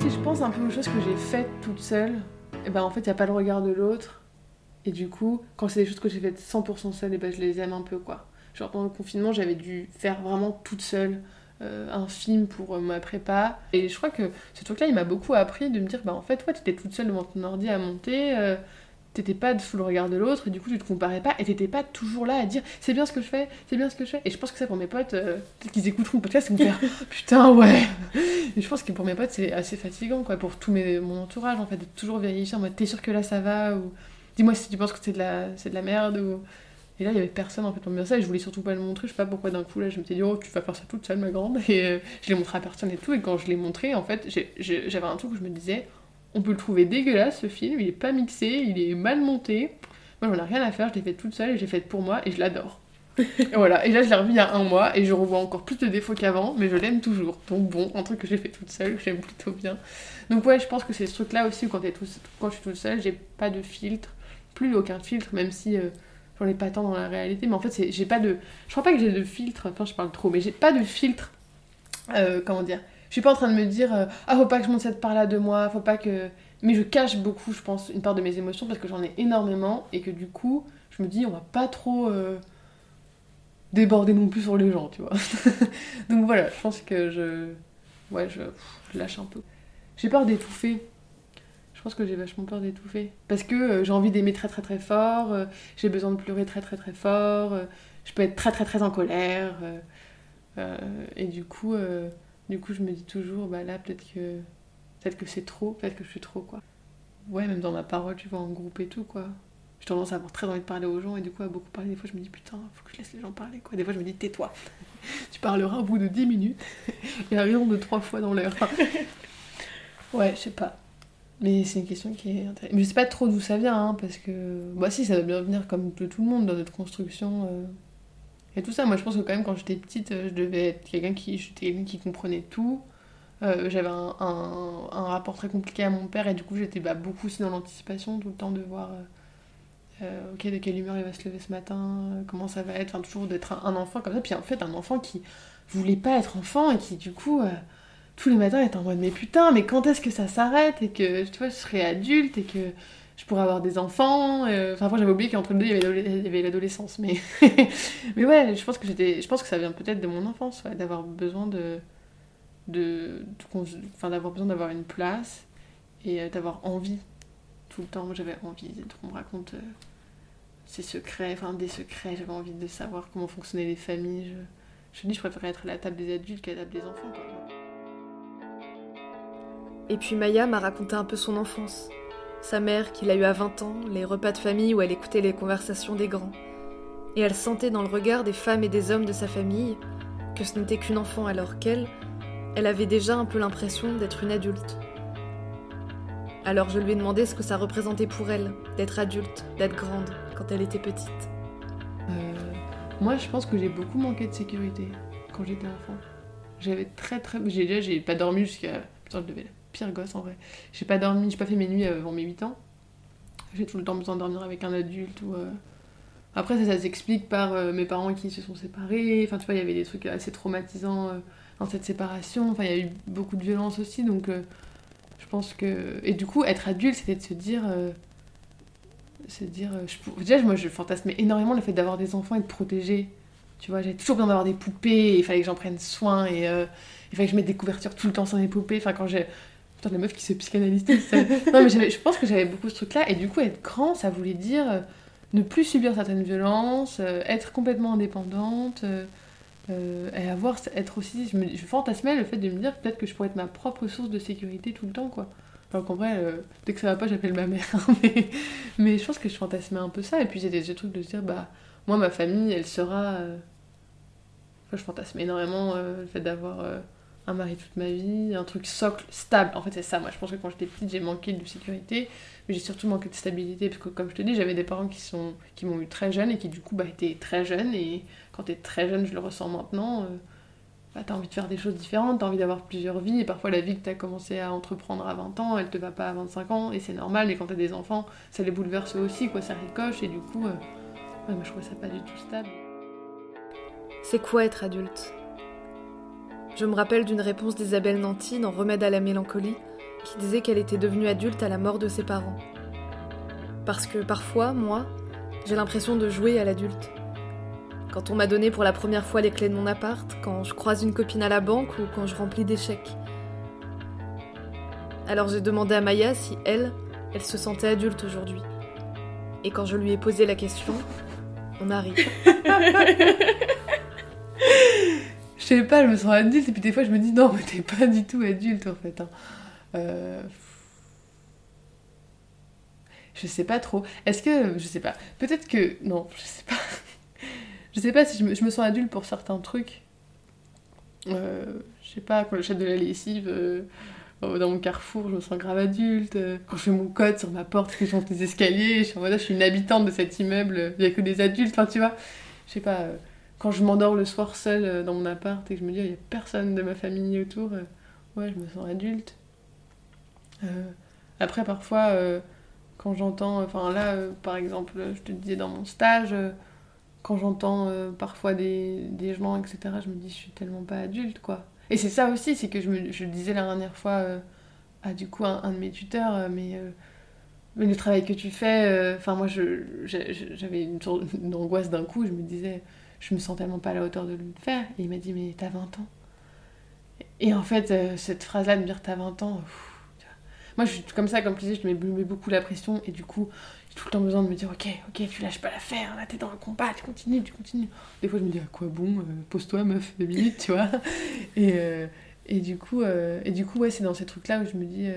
Si je pense un peu aux choses que j'ai faites toute seule, et ben en fait il n'y a pas le regard de l'autre. Et du coup, quand c'est des choses que j'ai faites 100% seule, et ben je les aime un peu quoi. Genre pendant le confinement, j'avais dû faire vraiment toute seule euh, un film pour euh, ma prépa. Et je crois que ce truc-là, il m'a beaucoup appris de me dire, bah en fait, ouais, t'étais toute seule devant ton ordi à monter, euh, t'étais pas sous le regard de l'autre, et du coup, tu te comparais pas, et t'étais pas toujours là à dire, c'est bien ce que je fais, c'est bien ce que je fais. Et je pense que ça, pour mes potes, peut-être qu'ils écouteront le podcast, ils vont faire, putain, ouais. Et je pense que pour mes potes, c'est assez fatigant, quoi, pour tout mes, mon entourage, en fait, de toujours vérifier en mode, t'es sûr que là, ça va, ou dis-moi si tu penses que c'est de la, c'est de la merde, ou et là, il y avait personne en fait pour me dire ça et je voulais surtout pas le montrer. Je sais pas pourquoi d'un coup là, je me suis dit, oh, tu vas faire ça toute seule, ma grande. Et euh, je l'ai montré à personne et tout. Et quand je l'ai montré, en fait, j'avais un truc où je me disais, on peut le trouver dégueulasse ce film, il est pas mixé, il est mal monté. Moi, j'en ai rien à faire, je l'ai fait toute seule et j'ai fait pour moi et je l'adore. et voilà, et là je l'ai revu il y a un mois et je revois encore plus de défauts qu'avant, mais je l'aime toujours. Donc bon, un truc que j'ai fait toute seule, que j'aime plutôt bien. Donc ouais, je pense que c'est ce truc-là aussi où quand, es tout, quand je suis toute seule, j'ai pas de filtre, plus aucun filtre, même si euh, j'en ai pas tant dans la réalité, mais en fait, j'ai pas de. Je crois pas que j'ai de filtre, enfin, je parle trop, mais j'ai pas de filtre. Euh, comment dire Je suis pas en train de me dire, euh, ah, faut pas que je monte cette part-là de moi, faut pas que. Mais je cache beaucoup, je pense, une part de mes émotions parce que j'en ai énormément et que du coup, je me dis, on va pas trop déborder non plus sur les gens, tu vois. Donc voilà, je pense que je. Ouais, je, je lâche un peu. J'ai peur d'étouffer pense que j'ai vachement peur d'étouffer. Parce que euh, j'ai envie d'aimer très très très fort, euh, j'ai besoin de pleurer très très très fort, euh, je peux être très très très en colère. et du coup, du coup, je me dis toujours, bah là, peut-être que, peut-être que c'est trop, peut-être que je suis trop, quoi. Ouais, même dans ma parole, tu vois, en groupe et tout, quoi. J'ai tendance à avoir très envie de parler aux gens et du coup, à beaucoup parler. Des fois, je me dis, putain, faut que je laisse les gens parler, quoi. Des fois, je me dis, tais-toi. tu parleras au bout de 10 minutes et à raison de 3 fois dans l'heure. ouais, je sais pas. Mais c'est une question qui est intéressante. Mais je sais pas trop d'où ça vient, hein, parce que. Bah, si, ça doit bien venir comme de tout le monde dans notre construction. euh, Et tout ça. Moi, je pense que quand même, quand j'étais petite, euh, je devais être quelqu'un qui, quelqu'un qui comprenait tout. Euh, J'avais un, rapport très compliqué à mon père, et du coup, j'étais bah, beaucoup aussi dans l'anticipation, tout le temps de voir. ok, de quelle humeur il va se lever ce matin, comment ça va être, enfin toujours d'être un, enfant comme ça. Puis en fait, un enfant qui voulait pas être enfant et qui du coup, tous les matins était en mode mais putain, mais quand est-ce que ça s'arrête et que tu vois, je serai adulte et que je pourrais avoir des enfants. euh, Enfin, j'avais oublié qu'entre les deux, il y avait l'adolescence. Mais... mais ouais, je pense que j'étais, je pense que ça vient peut-être de mon enfance, d'avoir besoin de, de, enfin, d'avoir besoin d'avoir une place et euh, d'avoir envie tout le temps. J'avais envie qu'on me raconte euh, ses secrets, enfin des secrets. J'avais envie de savoir comment fonctionnaient les familles. Je, je dis, je préférais être à la table des adultes qu'à la table des enfants. Quoi. Et puis Maya m'a raconté un peu son enfance. Sa mère, qu'il a eue à 20 ans, les repas de famille où elle écoutait les conversations des grands. Et elle sentait dans le regard des femmes et des hommes de sa famille que ce n'était qu'une enfant alors qu'elle, elle avait déjà un peu l'impression d'être une adulte. Alors je lui ai demandé ce que ça représentait pour elle, d'être adulte, d'être grande, quand elle était petite. Euh, moi, je pense que j'ai beaucoup manqué de sécurité quand j'étais enfant. J'avais très très. J'ai déjà, j'ai pas dormi jusqu'à. Putain, je devais pire gosse en vrai. J'ai pas dormi, j'ai pas fait mes nuits avant mes 8 ans. J'ai tout le temps besoin de dormir avec un adulte ou. euh, Après, ça, ça s'explique par euh, mes parents qui se sont séparés. Enfin, tu vois, il y avait des trucs assez traumatisants euh, dans cette séparation. Enfin, il y a eu beaucoup de violence aussi, donc euh, je pense que. Et du coup, être adulte, c'était de se dire. euh, se dire. euh, je Déjà, moi, je fantasmais énormément le fait d'avoir des enfants et de protéger. Tu vois, j'avais toujours besoin d'avoir des poupées, il fallait que j'en prenne soin, et euh, il fallait que je mette des couvertures tout le temps sur mes poupées. Enfin, quand j'ai. Putain, la meuf qui se psychanalyse. ça- non, mais je pense que j'avais beaucoup ce truc-là, et du coup, être grand, ça voulait dire euh, ne plus subir certaines violences, euh, être complètement indépendante, euh, et avoir. être aussi. Je, me, je fantasmais le fait de me dire peut-être que je pourrais être ma propre source de sécurité tout le temps, quoi. Alors qu'en vrai, dès que ça va pas, j'appelle ma mère. mais, mais je pense que je fantasmais un peu ça, et puis c'était ce truc de se dire, bah, moi, ma famille, elle sera. Enfin, je fantasme énormément le fait d'avoir un mari toute ma vie, un truc socle, stable. En fait, c'est ça. Moi, je pense que quand j'étais petite, j'ai manqué de sécurité, mais j'ai surtout manqué de stabilité. Parce que, comme je te dis, j'avais des parents qui, sont, qui m'ont eu très jeune et qui, du coup, bah, étaient très jeunes. Et quand t'es très jeune, je le ressens maintenant. euh, bah, t'as envie de faire des choses différentes, t'as envie d'avoir plusieurs vies, et parfois la vie que t'as commencé à entreprendre à 20 ans, elle te va pas à 25 ans, et c'est normal, et quand t'as des enfants, ça les bouleverse aussi, quoi, ça ricoche, et du coup, euh, ouais, moi je trouvais ça pas du tout stable. C'est quoi être adulte? Je me rappelle d'une réponse d'Isabelle Nanty dans Remède à la mélancolie, qui disait qu'elle était devenue adulte à la mort de ses parents. Parce que parfois, moi, j'ai l'impression de jouer à l'adulte. Quand on m'a donné pour la première fois les clés de mon appart, quand je croise une copine à la banque ou quand je remplis des chèques. Alors j'ai demandé à Maya si elle, elle se sentait adulte aujourd'hui. Et quand je lui ai posé la question, on a ri. Je sais pas, je me sens adulte, et puis des fois je me dis non, mais t'es pas du tout adulte en fait. hein. Euh, Je sais pas trop. Est-ce que. Je sais pas. Peut-être que. Non, je sais pas. je sais pas si je me, je sens adulte pour certains trucs. Euh, je sais pas, quand j'achète de la lessive euh, dans mon carrefour, je me sens grave adulte. Quand je fais mon code sur ma porte, que je monte les escaliers, je suis je suis une habitante de cet immeuble, il y a que des adultes. Tu vois, je sais pas. Quand je m'endors le soir seule euh, dans mon appart et que je me dis, il y a personne de ma famille autour, euh, ouais, je me sens adulte. Euh, après, parfois, quand j'entends, enfin là, par exemple, je te disais dans mon stage, quand j'entends parfois des, des gens, etc., je me dis, je suis tellement pas adulte, quoi. Et c'est ça aussi, c'est que je, me, je le disais la dernière fois à du coup un, un de mes tuteurs, mais, mais le travail que tu fais, enfin moi j'avais une sorte d'angoisse d'un coup, je me disais, je me sens tellement pas à la hauteur de le faire. Et il m'a dit, mais t'as 20 ans. Et en fait, euh, cette phrase-là de me dire t'as 20 ans, pff. Moi, je suis comme ça, comme tu disais, je me mets beaucoup la pression et du coup, j'ai tout le temps besoin de me dire Ok, ok, tu lâches pas l'affaire, là t'es dans le combat, tu continues, tu continues. Des fois, je me dis À quoi bon euh, Pose-toi, meuf, deux minutes, tu vois. Et, euh, et, du coup, et du coup, ouais, c'est dans ces trucs-là où je me dis.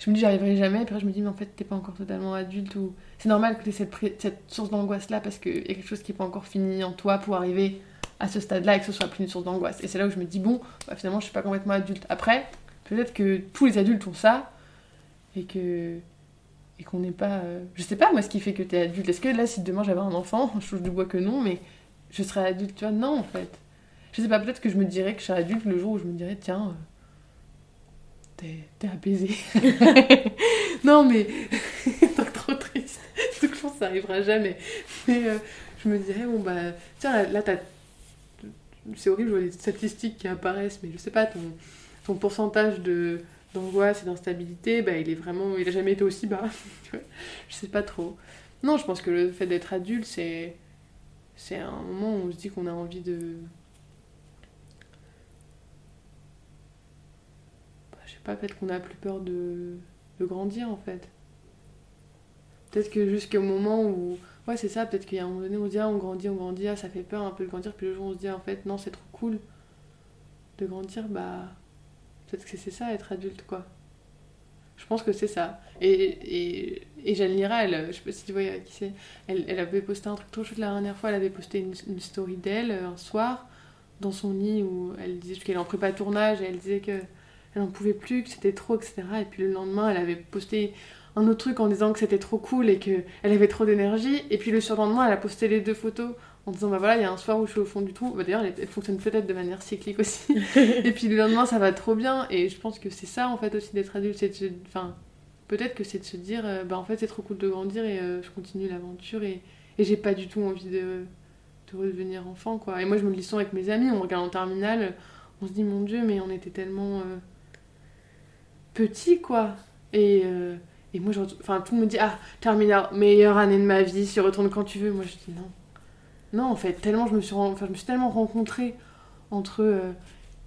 Je me dis, j'arriverai jamais, et puis après, je me dis, mais en fait, t'es pas encore totalement adulte, ou c'est normal que t'aies cette, cette source d'angoisse-là parce qu'il y a quelque chose qui n'est pas encore fini en toi pour arriver à ce stade-là et que ce soit plus une source d'angoisse. Et c'est là où je me dis, bon, bah, finalement, je suis pas complètement adulte. Après, peut-être que tous les adultes ont ça et que et qu'on n'est pas. Euh, je sais pas, moi, ce qui fait que tu es adulte. Est-ce que là, si demain j'avais un enfant, je touche du bois que non, mais je serais adulte, tu vois? Non, en fait. Je sais pas, peut-être que je me dirais que je serais adulte le jour où je me dirais, tiens, euh, t'es apaisé. non, mais. trop triste. Donc, je pense que ça arrivera jamais. Mais euh, je me dirais, bon, bah, tiens, là, t'as c'est horrible, je vois les statistiques qui apparaissent, mais je sais pas, ton, ton pourcentage d'angoisse et d'instabilité, bah, il est vraiment, il a jamais été aussi bas. je sais pas trop. Non, je pense que le fait d'être adulte, c'est c'est un moment où on se dit qu'on a envie de bah, je sais pas, peut-être qu'on a plus peur de, de grandir en fait. Peut-être que jusqu'au moment où Ouais, c'est ça, peut-être qu'il y a un moment donné, on se dit, ah, on grandit, on grandit, ah, ça fait peur un peu de grandir, puis le jour on se dit, en fait, non, c'est trop cool de grandir, bah, peut-être que c'est ça, être adulte, quoi. Je pense que c'est ça. Et, et, et Lira, elle, je sais pas si tu vois qui c'est, elle, elle avait posté un truc trop chouette la dernière fois, elle avait posté une, une story d'elle euh, un soir, dans son lit, où elle disait qu'elle en prépa tournage, elle disait que elle en pouvait plus, que c'était trop, etc. Et puis le lendemain, elle avait posté un autre truc en disant que c'était trop cool et qu'elle avait trop d'énergie. Et puis le surlendemain, elle a posté les deux photos en disant bah voilà, il y a un soir où je suis au fond du trou. Bah, D'ailleurs, elle, fonctionne peut-être de manière cyclique aussi. et puis le lendemain, ça va trop bien. Et je pense que c'est ça en fait aussi d'être adulte. C'est enfin, peut-être que c'est de se dire euh, bah en fait, c'est trop cool de grandir et euh, je continue l'aventure et, et j'ai pas du tout envie de, de, redevenir enfant quoi. Et moi, je me le dis avec mes amis, on regarde en terminale, on se dit mon dieu, mais on était tellement euh, petits quoi. Et. Et moi, je enfin, tout le monde dit Ah, terminal, meilleure année de ma vie, si retourne quand tu veux. Moi, je dis non. Non, en fait, tellement je me suis, enfin, je me suis tellement rencontrée entre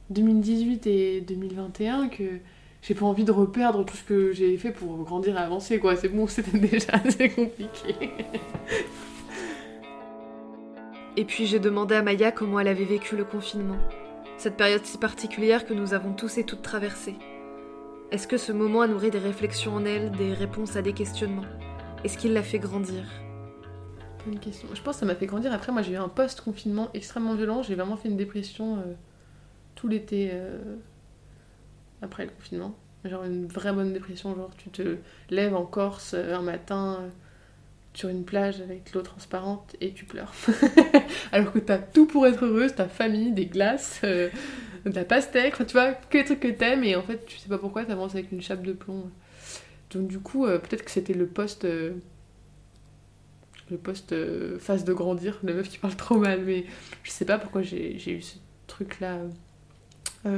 2018 euh, et 2021 que j'ai pas envie de reperdre tout ce que j'ai fait pour grandir et avancer, quoi. C'est bon, c'était déjà assez compliqué. et puis j'ai demandé à Maya comment elle avait vécu le confinement. Cette période si particulière que nous avons tous et toutes traversée. Est-ce que ce moment a nourri des réflexions en elle, des réponses à des questionnements? Est-ce qu'il l'a fait grandir? Bonne question. Je pense que ça m'a fait grandir. Après, moi, j'ai eu un post-confinement extrêmement violent. J'ai vraiment fait une dépression euh, tout l'été euh, après le confinement. Genre une vraie bonne dépression. Genre, tu te lèves en Corse euh, un matin sur une plage avec l'eau transparente et tu pleures. Alors que t'as tout pour être heureuse, ta famille, des glaces, de la pastèque, tu vois, que les trucs que t'aimes, et en fait, tu sais pas pourquoi, t'avances avec une chape de plomb. Donc, du coup, euh, peut-être que c'était le poste. Euh, le poste euh, face de grandir, la meuf qui parle trop mal, mais je sais pas pourquoi j'ai eu ce truc-là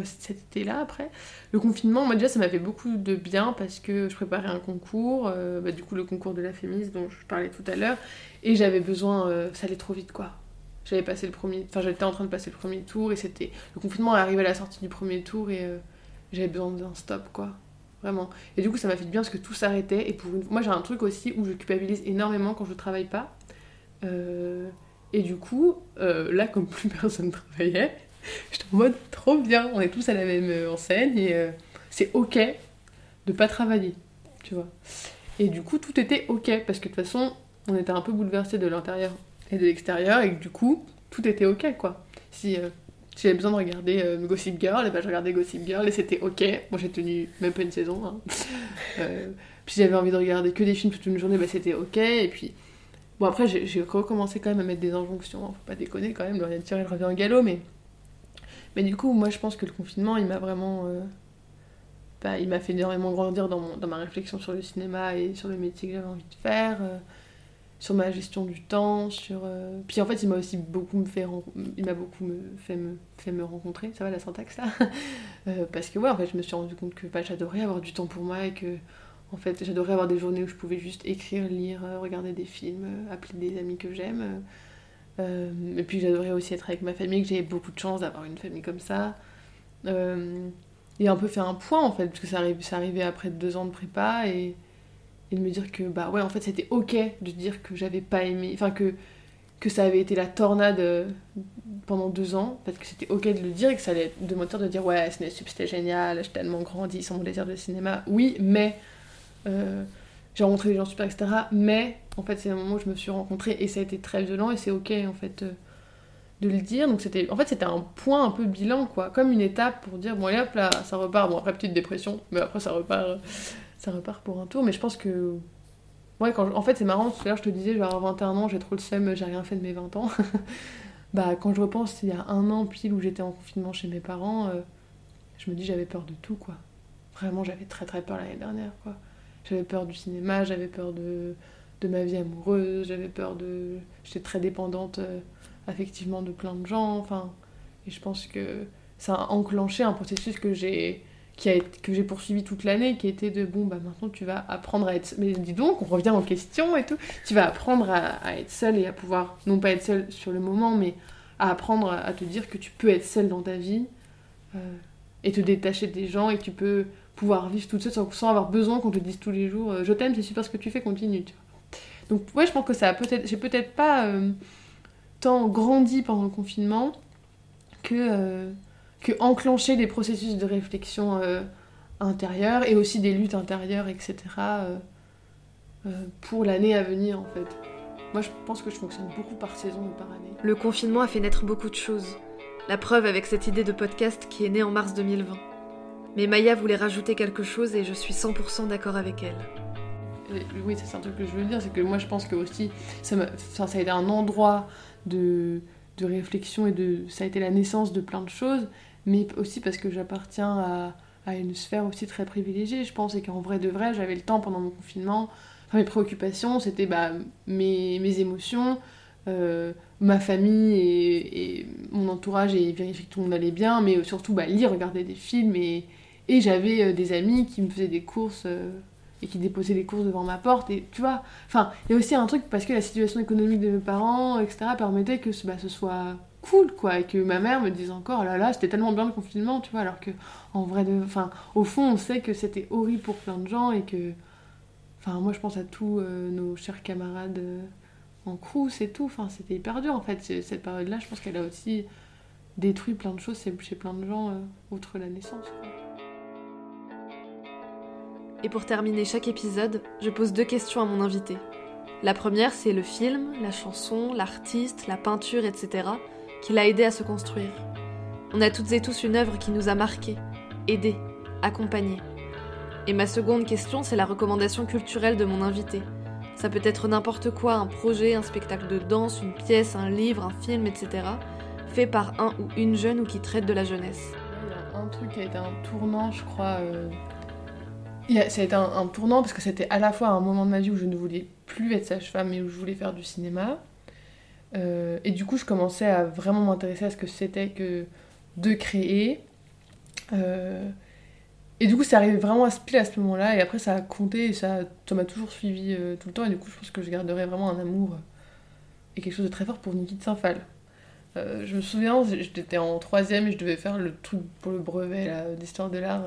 cet été-là après. Le confinement, moi déjà, ça m'a fait beaucoup de bien parce que je préparais un concours, bah, du coup, le concours de la Fémis dont je parlais tout à l'heure, et j'avais besoin. ça allait trop vite, quoi j'avais passé le premier enfin j'étais en train de passer le premier tour et c'était le confinement est arrivé à la sortie du premier tour et euh, j'avais besoin d'un stop quoi. Vraiment. Et du coup ça m'a fait du bien parce que tout s'arrêtait et pour une... moi j'ai un truc aussi où je culpabilise énormément quand je travaille pas. Euh, et du coup euh, là comme plus personne travaillait j'étais en mode trop bien on est tous à la même enseigne et c'est ok de pas travailler tu vois. Et du coup tout était ok parce que de toute façon on était un peu bouleversé de l'intérieur et de l'extérieur et que du coup tout était ok quoi. Si, euh, j'avais besoin de regarder euh, Gossip Girl, et ben je regardais Gossip Girl et c'était ok. Moi j'ai tenu même pas une saison. Hein. Euh, puis j'avais envie de regarder que des films toute une journée, bah c'était ok. Et puis bon après j'ai recommencé quand même à mettre des injonctions, hein. faut pas déconner quand même, le tirer revient en galop, mais mais du coup moi je pense que le confinement il m'a vraiment bah, il m'a fait énormément grandir dans, dans, ma réflexion sur le cinéma et sur le métier que j'avais envie de faire sur ma gestion du temps, sur... Euh, puis en fait, il m'a aussi beaucoup me fait... Il beaucoup me... Fait, me... fait me rencontrer, ça va la syntaxe là euh, Parce que ouais, en fait, je me suis rendu compte que bah, j'adorais avoir du temps pour moi et que... En fait, j'adorais avoir des journées où je pouvais juste écrire, lire, euh, regarder des films, appeler des amis que j'aime. et puis j'adorais aussi être avec ma famille, que j'ai beaucoup de chance d'avoir une famille comme ça. et un peu faire un point en fait, parce que ça, ça arrivait après deux ans de prépa et, et de me dire que bah ouais, en fait c'était ok de dire que j'avais pas aimé, enfin que, que ça avait été la tornade euh, pendant deux ans, parce que c'était ok de le dire et que ça allait de moteur de dire ouais, c'était génial, j'ai tellement grandi sans mon désir de cinéma, oui, mais euh, j'ai rencontré des gens super, etc. Mais en fait, c'est un moment où je me suis rencontrée et ça a été très violent et c'est ok en fait. Euh, de le dire. Donc c'était, en fait, c'était un point un peu bilan, quoi, comme une étape pour dire bon, allez hop là, ça repart. Bon après petite dépression, mais après ça repart, ça repart pour un tour. Mais je pense que ouais, en fait c'est marrant. Tout à l'heure je te disais, genre 21 ans, j'ai trop le seum, j'ai rien fait de mes 20 ans. bah quand je repense il y a un an pile où j'étais en confinement chez mes parents, euh, je me dis j'avais peur de tout, quoi. Vraiment, j'avais très très peur l'année dernière, quoi. J'avais peur du cinéma, j'avais peur de, de ma vie amoureuse, j'avais peur de. J'étais très dépendante. Euh, affectivement de plein de gens. Enfin, et je pense que ça a enclenché un processus que j'ai que j'ai poursuivi toute l'année, qui était de bon bah maintenant tu vas apprendre à être mais dis donc on revient en question et tout, tu vas apprendre à, être seule et à pouvoir non pas être seule sur le moment mais à apprendre à, te dire que tu peux être seule dans ta vie euh, et te détacher des gens et que tu peux pouvoir vivre toute seule sans, avoir besoin qu'on te dise tous les jours euh, je t'aime c'est super ce que tu fais continue donc ouais je pense que ça a peut-être j'ai peut-être pas euh, tant grandi pendant le confinement que, que enclencher des processus de réflexion euh, intérieure et aussi des luttes intérieures, etc. Euh, pour l'année à venir en fait. Moi je pense que je fonctionne beaucoup par saison ou par année. Le confinement a fait naître beaucoup de choses. La preuve avec cette idée de podcast qui est née en mars 2020. Mais Maya voulait rajouter quelque chose et je suis 100% d'accord avec elle. oui, c'est un truc que je veux dire, c'est que moi je pense que aussi ça, ça a été un endroit de, de réflexion et de. Ça a été la naissance de plein de choses, mais aussi parce que j'appartiens à, à, une sphère aussi très privilégiée, je pense, et qu'en vrai de vrai, j'avais le temps pendant mon confinement. Enfin, mes préoccupations, c'était bah, mes, mes émotions, euh, ma famille et, mon entourage et vérifier que tout le monde allait bien, mais surtout bah, lire, regarder des films et, et j'avais euh, des amis qui me faisaient des courses euh, et qui déposait les courses devant ma porte. Et tu vois, enfin, il y a aussi un truc parce que la situation économique de mes parents, etc., permettait que bah, ce soit cool, quoi, et que ma mère me dise encore, oh là là, c'était tellement bien le confinement, tu vois, alors que en vrai, de... enfin, au fond, on sait que c'était horrible pour plein de gens et que, enfin, moi, je pense à tous euh, nos chers camarades euh, en crous et tout, enfin, c'était hyper dur en fait. Cette période-là, je pense qu'elle a aussi détruit plein de choses chez plein de gens, euh, outre la naissance. Et pour terminer chaque épisode, je pose deux questions à mon invité. La première, c'est le film, la chanson, l'artiste, la peinture, etc., qui l'a aidé à se construire. On a toutes et tous une œuvre qui nous a marqués, aidés, accompagnés. Et ma seconde question, c'est la recommandation culturelle de mon invité. Ça peut être n'importe quoi, un projet, un spectacle de danse, une pièce, un livre, un film, etc., fait par un ou une jeune ou qui traite de la jeunesse. Il y a un truc qui a été un tournant, je crois, euh, ça a été un, tournant parce que c'était à la fois un moment de ma vie où je ne voulais plus être sage-femme et où je voulais faire du cinéma. Euh, et du coup, je commençais à vraiment m'intéresser à ce que c'était que de créer. Euh, et du coup, ça arrivé vraiment à ce pile à ce moment-là. Et après, ça a compté et ça m'a toujours suivi euh, tout le temps. Et du coup, je pense que je garderai vraiment un amour et quelque chose de très fort pour Niki de Saint-Phal. je me souviens, j'étais en troisième et je devais faire le truc pour le brevet d'histoire de l'art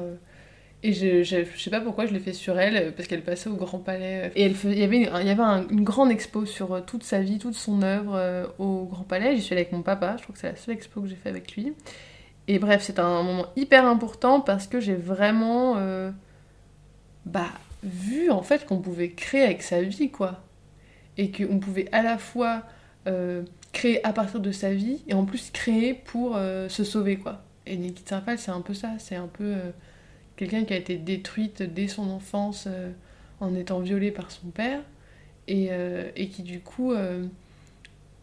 et je, je, sais pas pourquoi je l'ai fait sur elle, parce qu'elle passait au Grand Palais. Et elle il y avait, il y avait une grande expo sur euh, toute sa vie, toute son œuvre euh, au Grand Palais. J'y suis allée avec mon papa, je crois que c'est la seule expo que j'ai fait avec lui. Et bref, c'est un moment hyper important parce que j'ai vraiment euh, bah, vu en fait qu'on pouvait créer avec sa vie, quoi. Et qu'on pouvait à la fois créer à partir de sa vie et en plus créer pour se sauver, quoi. Et Nikita Saint c'est un peu ça, c'est un peu quelqu'un qui a été détruite dès son enfance euh, en étant violée par son père et, euh, qui du coup euh,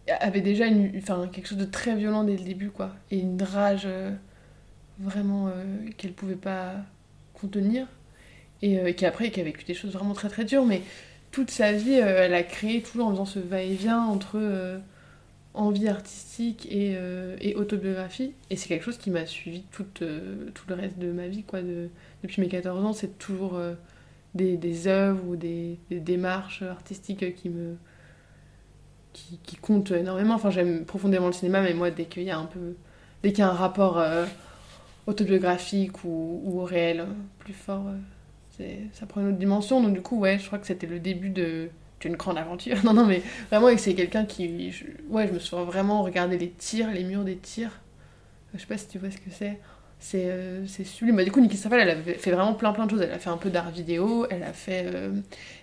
avait déjà une, enfin, quelque chose de très violent dès le début quoi. Et une rage vraiment qu'elle pouvait pas contenir. Et qui après qui a vécu des choses vraiment très très dures. Mais toute sa vie elle a créé toujours en faisant ce va-et-vient entre envie artistique et, et, autobiographie. Et c'est quelque chose qui m'a suivi tout, tout le reste de ma vie, quoi. De, depuis mes 14 ans, c'est toujours euh, des, des, œuvres ou des, démarches artistiques qui me. Qui, qui, comptent énormément. Enfin, j'aime profondément le cinéma, mais moi, dès qu'il y a un peu. Dès qu'il y a un rapport euh, autobiographique ou, ou, réel plus fort. ça prend une autre dimension. Donc du coup, ouais, je crois que c'était le début de d'une grande aventure. Non, non, mais vraiment, c'est quelqu'un qui... ouais, je me souviens vraiment regarder les tirs, les murs des tirs. Je sais pas si tu vois ce que c'est. C'est euh, sublime. Bah, du coup, Niki Safal, elle a fait vraiment plein plein de choses. Elle a fait un peu d'art vidéo, elle a fait euh,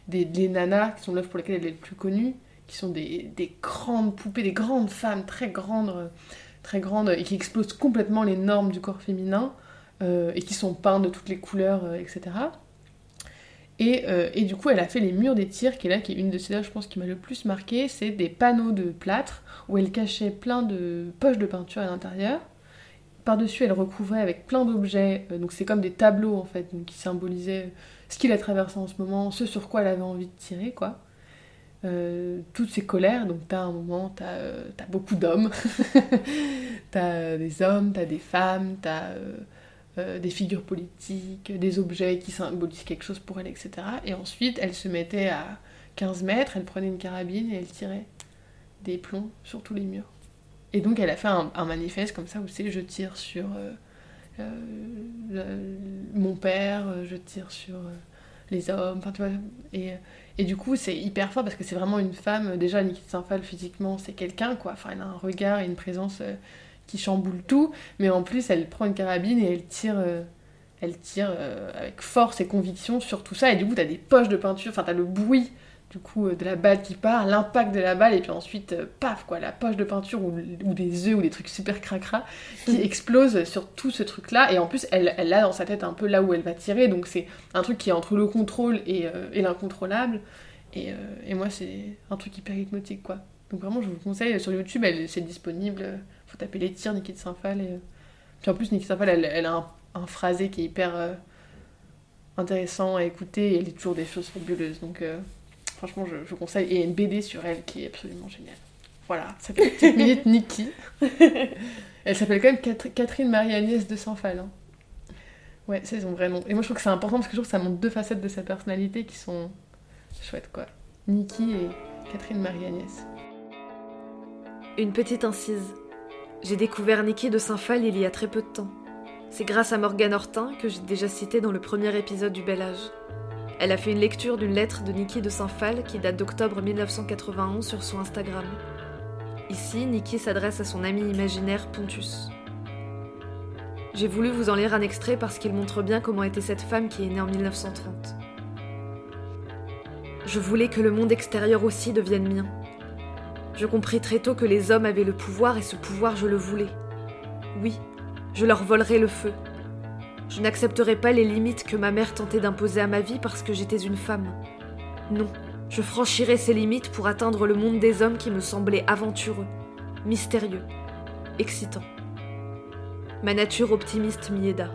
des, des nanas, qui sont l'œuvre pour lesquelles elle est le plus connue, qui sont des, des, grandes poupées, des grandes femmes très grandes, très grandes, et qui explosent complètement les normes du corps féminin, euh, et qui sont peintes de toutes les couleurs, etc. Et, et, du coup, elle a fait les murs des tirs, qui est là, qui est une de ces œuvres, je pense, qui m'a le plus marqué. C'est des panneaux de plâtre où elle cachait plein de poches de peinture à l'intérieur par-dessus, elle recouvrait avec plein d'objets. Euh, donc c'est comme des tableaux en fait, qui symbolisaient ce qu'il a traversé en ce moment, ce sur quoi elle avait envie de tirer, quoi. Euh, toutes ces colères, donc t'as un moment, t'as euh, as beaucoup d'hommes, t'as des hommes, t'as des femmes, t'as des figures politiques, des objets qui symbolisent quelque chose pour elle, etc. Et ensuite, elle se mettait à 15 mètres, elle prenait une carabine et elle tirait des plombs sur tous les murs. Et donc elle a fait un, manifeste comme ça où c'est je tire sur euh, euh, mon père, euh, je tire sur les hommes, tu vois. Et, et du coup c'est hyper fort parce que c'est vraiment une femme, déjà Nikita Sinfal physiquement c'est quelqu'un quoi, enfin elle a un regard et une présence qui chamboule tout, mais en plus elle prend une carabine et elle tire elle tire avec force et conviction sur tout ça, et du coup, t'as des poches de peinture, enfin, t'as le bruit du coup euh, de la balle qui part, l'impact de la balle, et puis ensuite, euh, paf, quoi, la poche de peinture ou, des œufs ou des trucs super cracra qui explosent sur tout ce truc-là. Et en plus, elle, elle a dans sa tête un peu là où elle va tirer, donc c'est un truc qui est entre le contrôle et, euh, l'incontrôlable. Et, moi, c'est un truc hyper hypnotique, quoi. Donc vraiment, je vous conseille, sur YouTube, c'est disponible. Faut taper les tirs Niki de Saint-Phal. Et... Puis en plus, Niki Saint-Phal, elle, a un, phrasé qui est hyper intéressant à écouter et elle dit toujours des choses fabuleuses. Donc Franchement, je, je, conseille. Et une BD sur elle qui est absolument géniale. Voilà, ça fait une petite minute Nikki. elle s'appelle quand même Catherine Marie-Agnès de Saint-Phal. Hein. Ouais, c'est son vrai nom. Et moi, je trouve que c'est important parce que je trouve que ça montre deux facettes de sa personnalité qui sont chouettes, quoi. Nikki et Catherine Marie-Agnès. Une petite incise. J'ai découvert Nikki de Saint-Phal il y a très peu de temps. C'est grâce à Morgane Hortin que j'ai déjà cité dans le premier épisode du Bel Âge. Elle a fait une lecture d'une lettre de Niki de Saint-Phal qui date d'octobre 1991 sur son Instagram. Ici, Niki s'adresse à son ami imaginaire Pontus. J'ai voulu vous en lire un extrait parce qu'il montre bien comment était cette femme qui est née en 1930. Je voulais que le monde extérieur aussi devienne mien. Je compris très tôt que les hommes avaient le pouvoir et ce pouvoir je le voulais. Oui, je leur volerai le feu, je n'accepterai pas les limites que ma mère tentait d'imposer à ma vie parce que j'étais une femme. Non, je franchirai ces limites pour atteindre le monde des hommes qui me semblait aventureux, mystérieux, excitant. Ma nature optimiste m'y aida.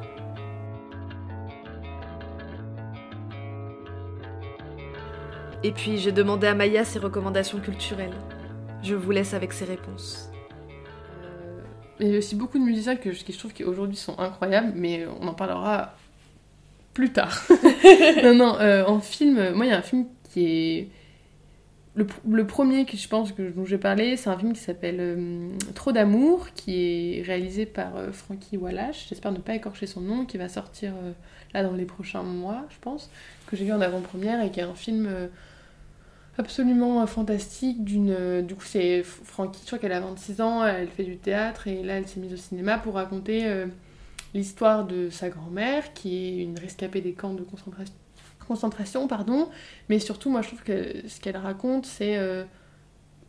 Et puis j'ai demandé à Maya ses recommandations culturelles. Je vous laisse avec ses réponses. Il y a aussi beaucoup de musiciens que je, trouve qu'aujourd'hui sont incroyables, mais on en parlera plus tard. non, non, euh, en film, moi il y a un film qui est. Le, premier que je pense que, dont je vais parler, c'est un film qui s'appelle euh, Trop d'amour, qui est réalisé par euh, Frankie Wallace. J'espère ne pas écorcher son nom, qui va sortir là dans les prochains mois, je pense, que j'ai vu en avant-première et qui est un film absolument fantastique d'une euh, du coup c'est Francky je crois qu'elle a 26 ans elle fait du théâtre et là elle s'est mise au cinéma pour raconter euh, l'histoire de sa grand-mère qui est une rescapée des camps de concentration concentration pardon. Mais surtout moi je trouve que ce qu'elle raconte c'est euh,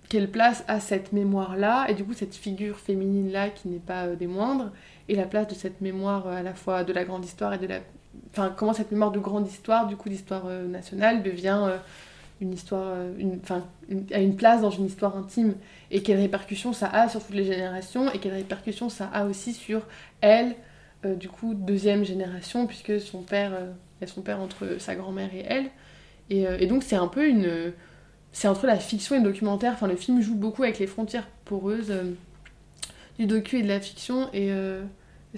quelle place a cette mémoire là et du coup cette figure féminine là qui n'est pas des moindres et la place de cette mémoire à la fois de la grande histoire et de la enfin comment cette mémoire de grande histoire du coup d'histoire nationale devient une histoire, euh, une, enfin, a une place dans une histoire intime. Et quelles répercussions ça a sur toutes les générations et quelles répercussions ça a aussi sur elle, euh, du coup, deuxième génération, puisque son père, euh, son père entre sa grand-mère et elle. Et, et donc c'est un peu une... c'est entre la fiction et le documentaire, enfin le film joue beaucoup avec les frontières poreuses du docu et de la fiction, et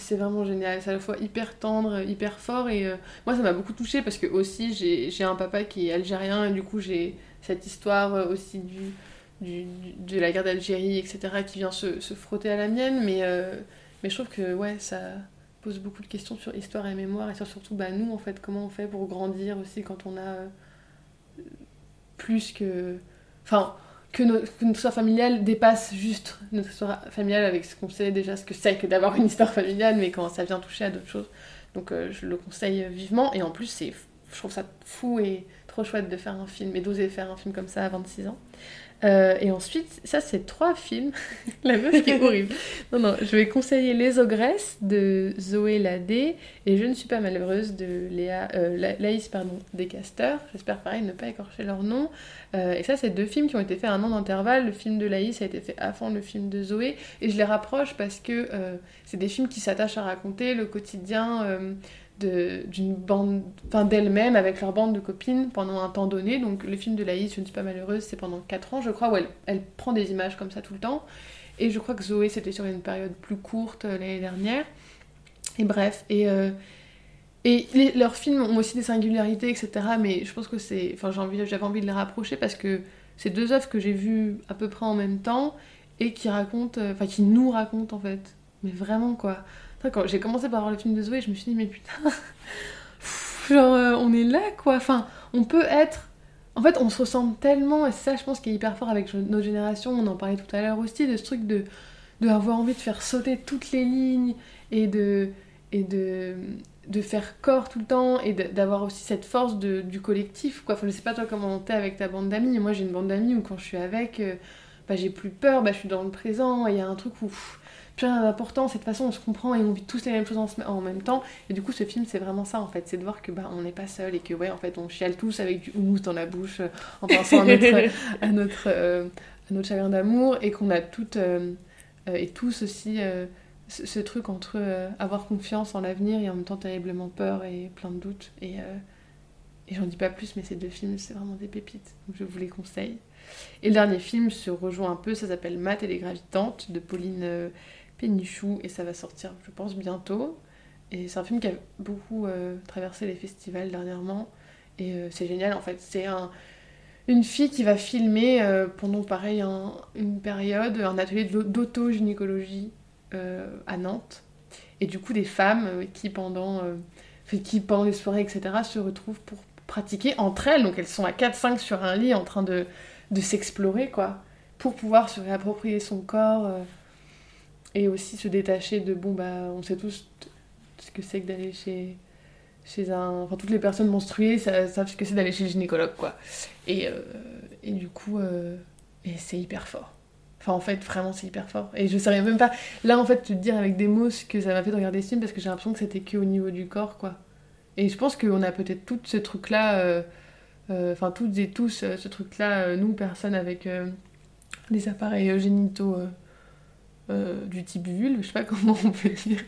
c'est vraiment génial, c'est à la fois hyper tendre, hyper fort et euh, moi ça m'a beaucoup touchée parce que aussi j'ai un papa qui est algérien et du coup j'ai cette histoire euh, aussi du, du, de la guerre d'Algérie etc qui vient se, se, frotter à la mienne. Mais, euh, mais je trouve que ouais ça, pose beaucoup de questions sur histoire et mémoire et sur surtout bah, nous en fait comment on fait pour grandir aussi quand on a plus que enfin que, notre histoire familiale dépasse juste notre histoire familiale avec ce qu'on sait déjà ce que c'est que d'avoir une histoire familiale mais quand ça vient toucher à d'autres choses. Donc euh, je le conseille vivement. Et en plus je trouve ça fou et trop chouette de faire un film et d'oser faire un film comme ça à 26 ans euh, et ensuite, ça c'est trois films. la meuf qui est horrible. Non, non, je vais conseiller Les Ogresses de Zoé Ladé et Je ne suis pas malheureuse de Léa, euh, Laïs pardon, Descasters. J'espère pareil ne pas écorcher leur nom. Euh, et ça, c'est deux films qui ont été faits à un an d'intervalle. Le film de Laïs a été fait avant le film de Zoé. Et je les rapproche parce que c'est des films qui s'attachent à raconter le quotidien d'une bande, enfin d'elle-même avec leur bande de copines pendant un temps donné. Donc le film de Laïs, Je ne suis pas malheureuse, c'est pendant 4 ans, je crois, où elle, prend des images comme ça tout le temps. Et je crois que Zoé, c'était sur une période plus courte euh, l'année dernière. Et bref, et, euh, et leurs films ont aussi des singularités, etc. Mais je pense que c'est. Enfin, j'avais envie, envie de les rapprocher parce que c'est deux œuvres que j'ai vues à peu près en même temps et qui racontent. Euh, enfin, qui nous racontent en fait. Mais vraiment quoi quand j'ai commencé par voir le film de Zoé, je me suis dit, mais putain, genre, euh, on est là, quoi. Enfin, on peut être. En fait, on se ressemble tellement, et ça, je pense, qui est hyper fort avec notre génération. On en parlait tout à l'heure aussi, de ce truc de, avoir envie de faire sauter toutes les lignes et de. Et de de faire corps tout le temps et d'avoir aussi cette force de, du collectif quoi. Enfin, je sais pas toi comment t'es avec ta bande d'amis. Moi j'ai une bande d'amis où quand je suis avec, euh, bah, j'ai plus peur, bah, je suis dans le présent. Il y a un truc où rien d'important, cette façon on se comprend et on vit tous les mêmes choses en, même temps. Et du coup, ce film, c'est vraiment ça en fait, c'est de voir que bah, on n'est pas seul et que ouais, en fait, on chiale tous avec du houmous dans la bouche euh, en pensant à notre, à notre, euh, à notre chagrin d'amour et qu'on a toutes euh, et tous aussi ce, truc entre avoir confiance en l'avenir et en même temps terriblement peur et plein de doutes. Et, et j'en dis pas plus, mais ces deux films, c'est vraiment des pépites. Donc je vous les conseille. Et le dernier film se rejoint un peu, ça s'appelle Math et les gravitantes de Pauline Pénichou et ça va sortir, je pense, bientôt. Et c'est un film qui a beaucoup euh, traversé les festivals dernièrement et euh, c'est génial en fait. C'est un, une fille qui va filmer euh, pendant pareil une période un atelier d'auto-gynécologie à Nantes. Et du coup, des femmes qui pendant, qui pendant les soirées, etc., se retrouvent pour pratiquer entre elles. Donc elles sont à 4-5 sur un lit en train de, de s'explorer, quoi, pour pouvoir se réapproprier son corps et aussi se détacher de bon bah on sait tous ce que c'est que d'aller chez chez un enfin toutes les personnes menstruées savent ce que c'est d'aller chez le gynécologue quoi. Et, euh, et du coup euh, et c'est hyper fort. Enfin en fait vraiment c'est hyper fort. Et je savais même pas là en fait te dire avec des mots ce que ça m'a fait de regarder ce film parce que j'ai l'impression que c'était que au niveau du corps quoi. Et je pense qu'on a peut-être tout ce truc là euh, enfin toutes et tous ce truc là nous personnes avec des appareils génitaux euh, du type vulve, je sais pas comment on peut dire.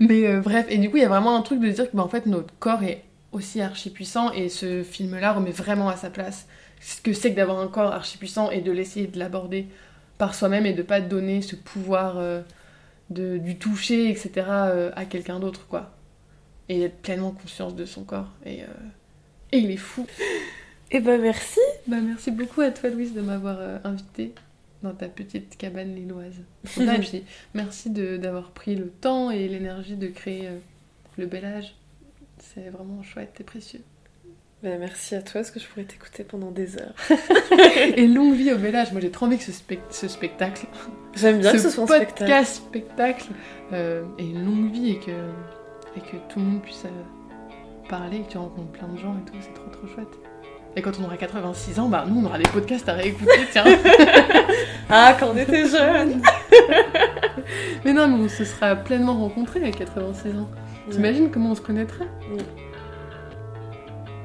Mais euh, bref, et du coup, il y a vraiment un truc de dire que bah, en fait, notre corps est aussi archi puissant et ce film-là remet vraiment à sa place ce que c'est que d'avoir un corps archi puissant et de l'essayer de l'aborder par soi-même et de pas donner ce pouvoir euh, de, du toucher, etc. à quelqu'un d'autre, quoi. Et d'être pleinement conscience de son corps. Et, et il est fou. Et eh bah merci Bah merci beaucoup à toi Louise de m'avoir invité dans ta petite cabane lilloise. merci d'avoir pris le temps et l'énergie de créer euh, le bel âge. C'est vraiment chouette et précieux. Ben, merci à toi, parce que je pourrais t'écouter pendant des heures. et longue vie au bel âge. Moi, j'ai trop envie que ce, ce spectacle. J'aime bien que ce soit un podcast spectacle, euh, ait une longue vie et que, et que tout le monde puisse euh, parler, que tu rencontres plein de gens et tout. C'est trop trop chouette. Et quand on aura 86 ans, bah nous on aura des podcasts à réécouter, tiens. ah, quand on était jeunes Mais non, mais on se sera pleinement rencontrés à 86 ans. T'imagines comment on se connaîtrait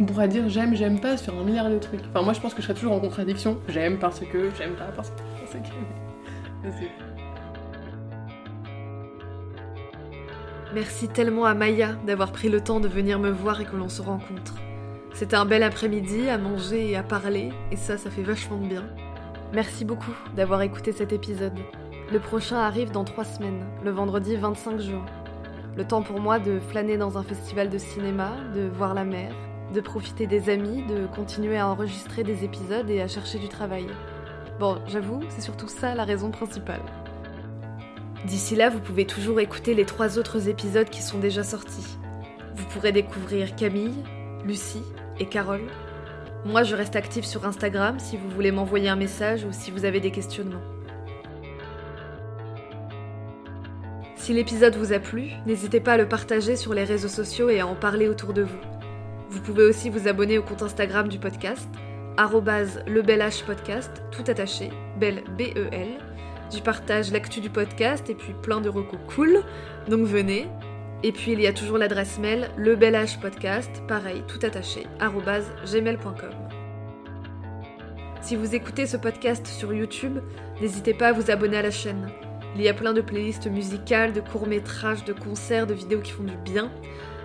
On pourra dire j'aime, j'aime pas sur un milliard de trucs. Enfin, moi je pense que je serais toujours en contradiction. J'aime parce que, j'aime pas parce que, parce que. Merci tellement à Maya d'avoir pris le temps de venir me voir et que l'on se rencontre. C'était un bel après-midi à manger et à parler, et ça, ça fait vachement de bien. Merci beaucoup d'avoir écouté cet épisode. Le prochain arrive dans trois semaines, le vendredi 25 juin. Le temps pour moi de flâner dans un festival de cinéma, de voir la mer, de profiter des amis, de continuer à enregistrer des épisodes et à chercher du travail. Bon, j'avoue, c'est surtout ça la raison principale. D'ici là, vous pouvez toujours écouter les trois autres épisodes qui sont déjà sortis. Vous pourrez découvrir Camille, Lucie et Carole. Moi, je reste active sur Instagram si vous voulez m'envoyer un message ou si vous avez des questionnements. Si l'épisode vous a plu, n'hésitez pas à le partager sur les réseaux sociaux et à en parler autour de vous. Vous pouvez aussi vous abonner au compte Instagram du podcast, lebelhpodcast, tout attaché, belle B-E-L. J'y partage l'actu du podcast et puis plein de recos cool, donc venez. Et puis il y a toujours l'adresse mail lebelhpodcast, pareil, tout attaché, gmail.com. Si vous écoutez ce podcast sur YouTube, n'hésitez pas à vous abonner à la chaîne. Il y a plein de playlists musicales, de courts-métrages, de concerts, de vidéos qui font du bien.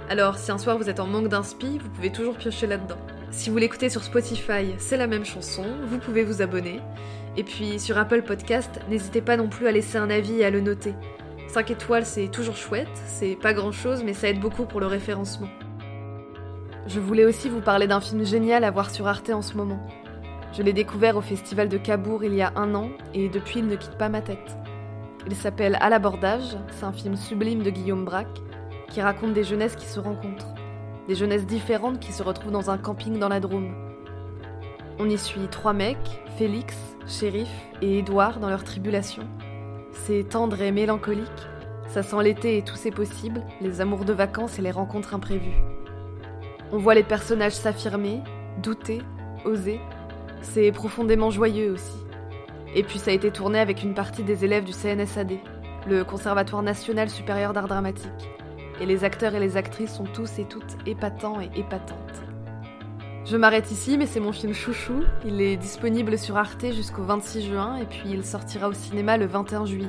Alors si un soir vous êtes en manque d'inspi, vous pouvez toujours piocher là-dedans. Si vous l'écoutez sur Spotify, c'est la même chanson, vous pouvez vous abonner. Et puis sur Apple Podcast, n'hésitez pas non plus à laisser un avis et à le noter. 5 étoiles, c'est toujours chouette, c'est pas grand chose, mais ça aide beaucoup pour le référencement. Je voulais aussi vous parler d'un film génial à voir sur Arte en ce moment. Je l'ai découvert au festival de Cabourg il y a un an, et depuis il ne quitte pas ma tête. Il s'appelle À l'abordage, c'est un film sublime de Guillaume Braque, qui raconte des jeunesses qui se rencontrent, des jeunesses différentes qui se retrouvent dans un camping dans la Drôme. On y suit trois mecs, Félix, Shérif et Édouard dans leur tribulation. C'est tendre et mélancolique, ça sent l'été et tout c'est possible, les amours de vacances et les rencontres imprévues. On voit les personnages s'affirmer, douter, oser. C'est profondément joyeux aussi. Et puis ça a été tourné avec une partie des élèves du CNSAD, le Conservatoire national supérieur d'art dramatique. Et les acteurs et les actrices sont tous et toutes épatants et épatantes. Je m'arrête ici, mais c'est mon film chouchou. Il est disponible sur Arte jusqu'au 26 juin et puis il sortira au cinéma le 21 juillet.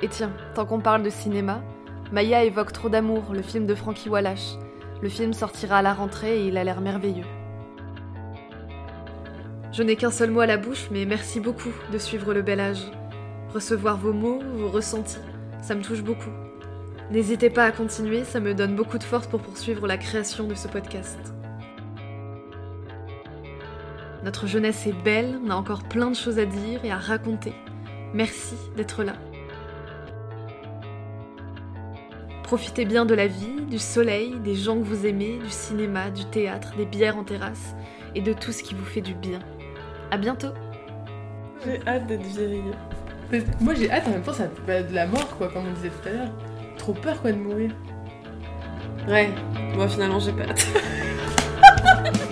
Et tiens, tant qu'on parle de cinéma, Maya évoque Trop d'amour, le film de Frankie Wallace. Le film sortira à la rentrée et il a l'air merveilleux. Je n'ai qu'un seul mot à la bouche, mais merci beaucoup de suivre le bel âge. Recevoir vos mots, vos ressentis, ça me touche beaucoup. N'hésitez pas à continuer, ça me donne beaucoup de force pour poursuivre la création de ce podcast. Notre jeunesse est belle, on a encore plein de choses à dire et à raconter. Merci d'être là. Profitez bien de la vie, du soleil, des gens que vous aimez, du cinéma, du théâtre, des bières en terrasse et de tout ce qui vous fait du bien. À bientôt. J'ai hâte d'être vieille. Moi j'ai hâte en même temps, ça fait de la mort quoi, comme on disait tout à l'heure. Trop peur quoi de mourir. Ouais, moi finalement j'ai pas hâte.